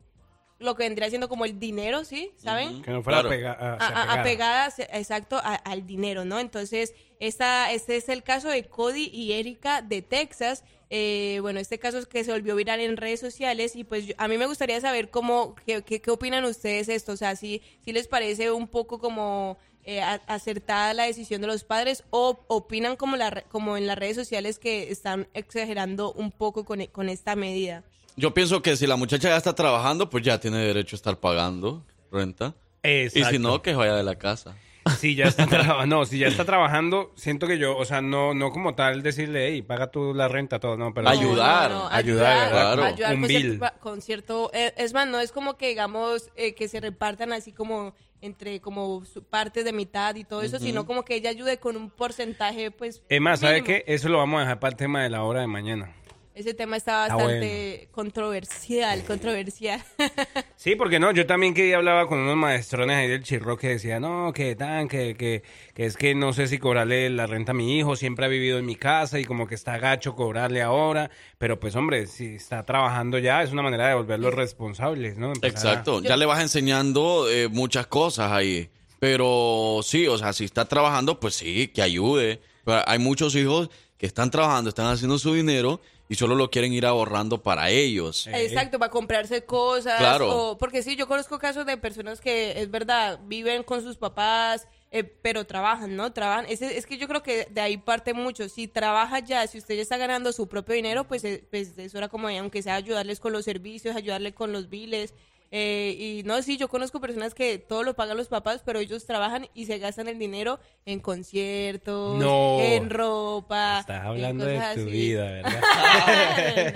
lo que vendría siendo como el dinero, ¿sí? ¿Saben? Que no fuera Claro. apega- a- A- a- apegada. exacto, a- al dinero, ¿no? Entonces, esta, este es el caso de Cody y Erika de Texas. Eh, bueno, este caso es que se volvió viral en redes sociales y pues yo- a mí me gustaría saber cómo, qué, qué, qué opinan ustedes esto, o sea, si, si les parece un poco como eh, a- acertada la decisión de los padres o opinan como, la, re- como en las redes sociales que están exagerando un poco con, con esta medida. Yo pienso que si la muchacha ya está trabajando, pues ya tiene derecho a estar pagando renta. Y si Exacto. no, que vaya de la casa. Si ya está trabajando, no, si ya está trabajando, siento que yo, o sea, no, no como tal decirle, hey, paga tú la renta, todo, no, pero Ayudar. No, no, ayudar, ¿verdad? claro. ayudar un con bill. cierto, con cierto- eh, es más no es como que digamos eh, que se repartan así como entre como su- partes de mitad y todo eso sino como que ella ayude con un porcentaje pues Es más, ¿sabe qué? Eso lo vamos a dejar para el tema de la hora de mañana. Ese tema está Ah, bastante controversial, controversial. Sí, porque no, yo también que hablaba con unos maestrones ahí del Chirro que decía, no, que tan, que, que, que es que no sé si cobrarle la renta a mi hijo, siempre ha vivido en mi casa y como que está gacho cobrarle ahora, pero pues hombre, si está trabajando ya es una manera de volverlos responsables, ¿no? Empezar a- Exacto, ya le vas enseñando eh, muchas cosas ahí. Pero sí, o sea, si está trabajando, pues sí, que ayude. Pero hay muchos hijos que están trabajando, están haciendo su dinero y solo lo quieren ir ahorrando para ellos. Exacto, para comprarse cosas. Claro. o- porque sí, yo conozco casos de personas que, es verdad, viven con sus papás, eh, pero trabajan, ¿no? Trabajan. Es, es que yo creo que de ahí parte mucho. Si trabaja ya, si usted ya está ganando su propio dinero, pues, eh, pues eso era como, aunque sea ayudarles con los servicios, ayudarle con los biles. Eh, y no, sí, yo conozco personas que todo lo pagan los papás, pero ellos trabajan y se gastan el dinero en conciertos, No. en ropa. Estás hablando de tu así. vida, ¿verdad?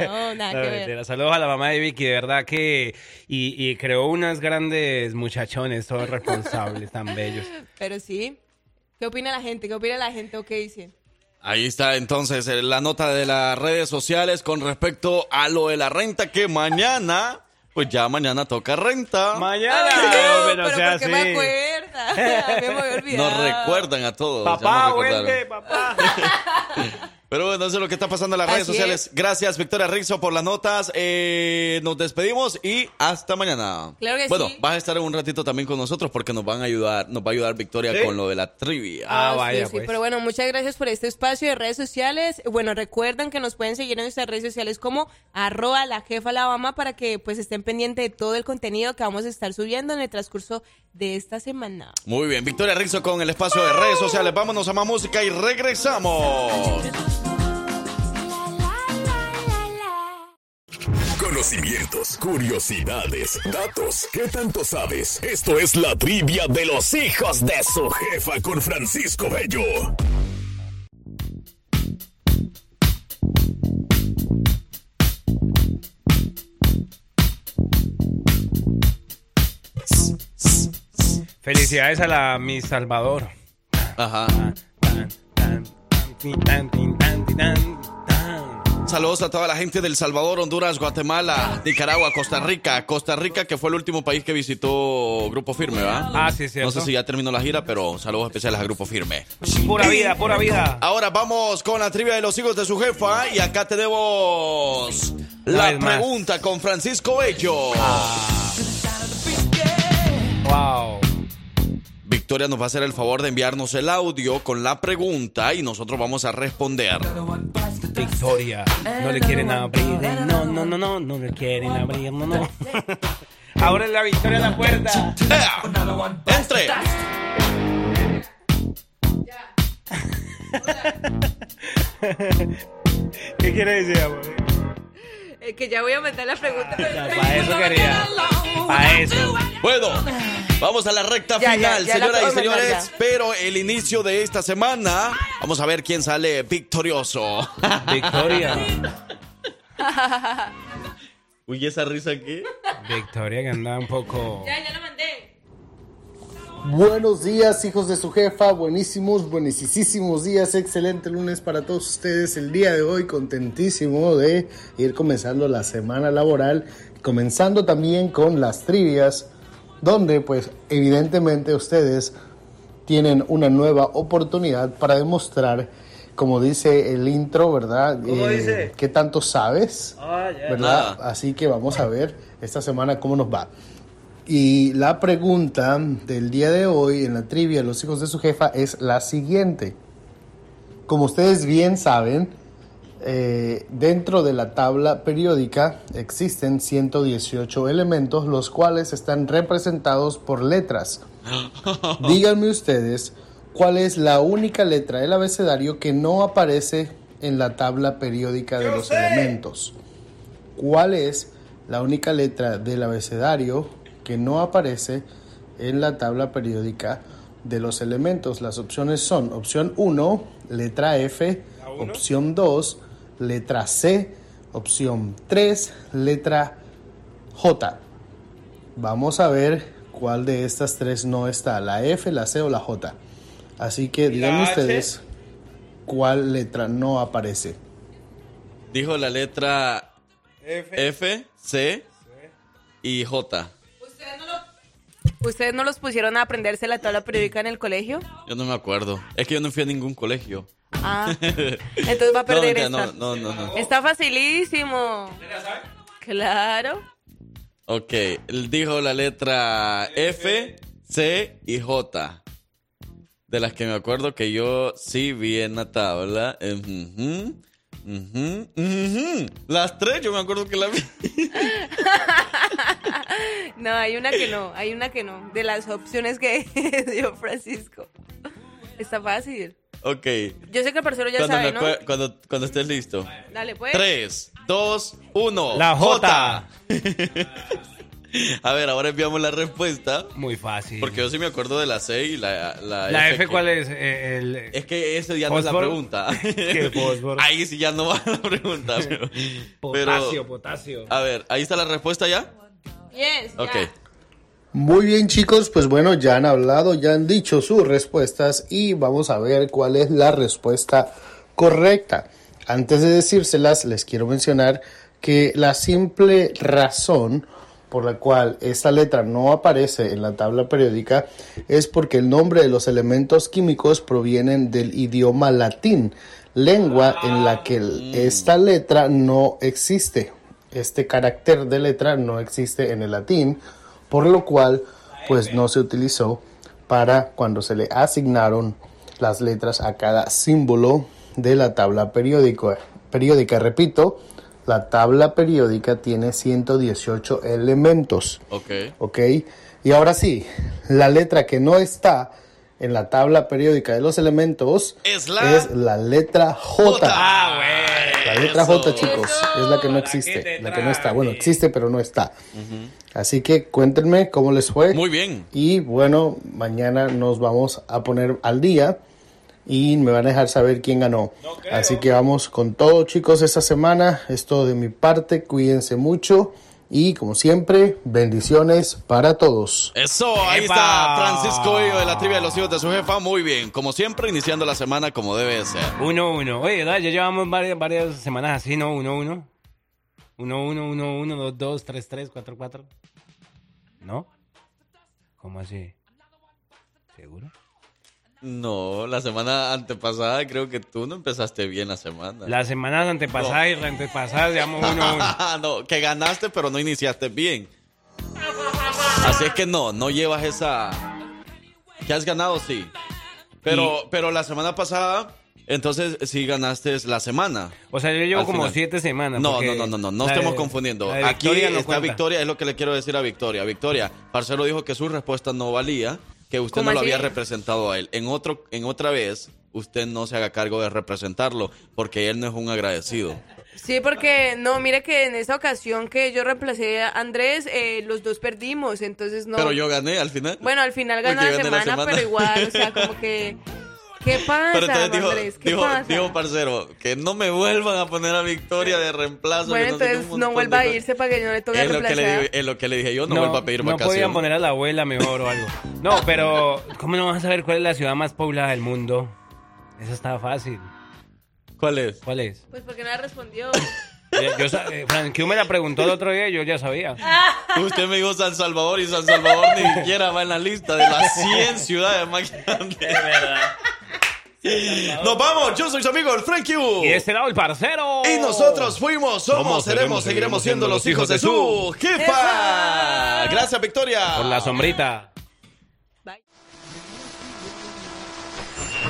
no, nada No, que ver. mentira. Saludos a la mamá de Vicky, de verdad que... Y, y creó unos grandes muchachones, todos responsables, tan bellos. Pero sí. ¿Qué opina la gente? ¿Qué opina la gente o qué dice? Ahí está entonces eh, la nota de las redes sociales con respecto a lo de la renta que mañana, pues ya mañana toca renta. Mañana, No, pero, pero sea ¿por qué así. me acuerda? A mí me había olvidado. Nos recuerdan a todos. Papá, vuelve, papá. Pero bueno, eso es lo que está pasando en las redes sociales. Gracias, Victoria Rizzo, por las notas. Eh, nos despedimos y hasta mañana. Claro que bueno, sí. vas a estar un ratito también con nosotros porque nos van a ayudar, nos va a ayudar Victoria ¿Sí? con lo de la trivia. Ah, vaya, sí, pues. Pero bueno, muchas gracias por este espacio de redes sociales. Bueno, recuerden que nos pueden seguir en nuestras redes sociales como arroba la jefa Alabama para que pues estén pendientes de todo el contenido que vamos a estar subiendo en el transcurso de esta semana. Muy bien, Victoria Rizzo con el espacio de redes sociales. Vámonos a más música y regresamos. Conocimientos, curiosidades, datos. ¿Qué tanto sabes? Esto es la trivia de los hijos de su jefa con Francisco Bello. Felicidades a la Miss Salvador. Ajá. Tan, tan, tan, Saludos a toda la gente del Salvador, Honduras, Guatemala, Nicaragua, Costa Rica. Costa Rica, que fue el último país que visitó Grupo Firme, ¿verdad? Ah, sí, cierto. No sé si ya terminó la gira, pero saludos especiales a Grupo Firme. Pura vida, pura vida. Ahora vamos con la trivia de los hijos de su jefa y acá tenemos la pregunta con Francisco Bello. Wow. Victoria nos va a hacer el favor de enviarnos el audio con la pregunta y nosotros vamos a responder. Victoria. No le quieren abrir. No, no, no, no. No le quieren abrir. No, no. Ahora la Victoria a la puerta. ¡Ea! ¡Entre! ¿Qué quiere decir, amor? Eh, que ya voy a meter la pregunta. Para eso quería. Para eso. Bueno, vamos a la recta Ya, ya, final, ya la señoras y mandar señores. ya. Pero el inicio de esta semana, vamos a ver quién sale victorioso. Victoria. Uy, esa risa aquí. Victoria que anda un poco. ya, ya lo mandé. Buenos días, hijos de su jefa. Buenísimos, buenísimos días. Excelente lunes para todos ustedes. El día de hoy, contentísimo de ir comenzando la semana laboral. Comenzando también con las trivias, donde, pues, evidentemente ustedes tienen una nueva oportunidad para demostrar, como dice el intro, ¿verdad? ¿Cómo dice? ¿Qué tanto sabes? Ah, ya. ¿verdad? Nada. Así que vamos a ver esta semana cómo nos va. Y la pregunta del día de hoy en la trivia de los hijos de su jefa es la siguiente. Como ustedes bien saben, eh, dentro de la tabla periódica existen 118 elementos, los cuales están representados por letras. Díganme ustedes cuál es la única letra del abecedario que no aparece en la tabla periódica de los elementos. ¿Cuál es la única letra del abecedario que no aparece en la tabla periódica de los elementos? Las opciones son opción 1, letra F, opción 2, letra C, opción 3, letra J. Vamos a ver cuál de estas tres no está, la F, la C o la J. Así que díganme H? ustedes cuál letra no aparece. Dijo la letra F. F, C y J. ¿Ustedes no los pusieron a aprenderse la tabla periódica en el colegio? Yo no me acuerdo. Es que yo no fui a ningún colegio. Ah, entonces va a perder no, esta. no, no, no, no. Está facilísimo. Claro. Ok, él dijo la letra F, C y J. De las que me acuerdo que yo sí vi en la tabla. Ujú, ujú. Las tres yo me acuerdo que la vi. No, hay una que no, hay una que no. De las opciones que dio Francisco. Está fácil. Ok. Yo sé que el parcero ya Cuando, sabe, cuando, cuando estés listo. Dale, pues. 3, 2, 1. La J. A ver, ahora enviamos la respuesta. Muy fácil. Porque yo sí me acuerdo de la C y la, la, ¿La F que- cuál es? Eh, el- Es que ese ya no es la pregunta. ¿Qué fósforo? Ahí sí ya no va la pregunta. Pero, Potasio, pero- potasio. A ver, ahí está la respuesta ya. Yes, Ok. ya. Muy bien chicos, pues bueno, ya han hablado, ya han dicho sus respuestas y vamos a ver cuál es la respuesta correcta. Antes de decírselas, les quiero mencionar que la simple razón por la cual esta letra no aparece en la tabla periódica es porque el nombre de los elementos químicos provienen del idioma latín, lengua en la que esta letra no existe. Este carácter de letra no existe en el latín, por lo cual pues no se utilizó para cuando se le asignaron las letras a cada símbolo de la tabla periódica. Periódica, repito, la tabla periódica tiene 118 elementos. Ok. ¿ok? Y ahora sí, la letra que no está en la tabla periódica de los elementos Es la- letra J. Ah, güey. La letra Eso. J, chicos, es la que no existe, te la que no está. Bueno, existe, pero no está. Así que cuéntenme cómo les fue. Muy bien. Y bueno, mañana nos vamos a poner al día y me van a dejar saber quién ganó. Así que vamos con todo, chicos, esta semana. Es todo de mi parte. Cuídense mucho y como siempre, bendiciones para todos. Eso, ahí ¡Epa! está Francisco Bello de la trivia de los hijos de su jefa. Muy bien. Como siempre, iniciando la semana como debe de ser. Uno, uno. Oye, ¿verdad? ya llevamos varias, varias semanas así, ¿no? Uno, uno. Uno, uno, uno, uno, dos, dos, tres, tres, cuatro, cuatro. ¿No? ¿Cómo así? ¿Seguro? No, la semana antepasada creo que tú no empezaste bien la semana. Las semanas antepasadas y antepasadas llevamos uno, uno. no, que ganaste pero no iniciaste bien. Así es que no, no llevas esa... Que has ganado, sí. Pero, pero la semana pasada, entonces sí ganaste la semana. O sea, yo llevo como final. siete semanas. No, no, no, no, no, no estemos de- confundiendo. Aquí no está cuenta. Victoria, es lo que le quiero decir a Victoria. Victoria, Parcero dijo que su respuesta no valía, que usted ¿Cómo no lo así? había representado a él. En otro, en otra vez, usted no se haga cargo de representarlo, porque él no es un agradecido. Sí, porque no, mire que en esta ocasión que yo reemplacé a Andrés, eh, los dos perdimos, entonces no. Pero yo gané al final. Bueno, al final ganó la semana. pero igual, o sea, como que. ¿Qué pasa, Pero entonces dijo, Andrés? ¿Qué dijo, pasa? dijo, parcero, que no me vuelvan a poner a Victoria de reemplazo. bueno, que no sé entonces no vuelva a irse para que yo no le toque Es lo, que le reemplazar. digo- es lo que le dije yo, no, vuelva a pedir no vacaciones. podían poner a la abuela mejor o algo. No, pero ¿cómo no vas a saber cuál es la ciudad más poblada del mundo? Eso estaba fácil. ¿Cuál es? ¿Cuál es? Pues porque no respondió. Yo, eh, Frank Q me la preguntó el otro día y yo ya sabía. Usted me dijo San Salvador y San Salvador ni siquiera va en la lista de las 100 ciudades más grandes. Nos vamos, yo soy su amigo el Frank Q. Y este lado el parcero. Y nosotros fuimos, somos, Somos, seremos, seremos, seguiremos siendo los hijos de su jefa. Jefa. Gracias, Victoria. Por la sombrita.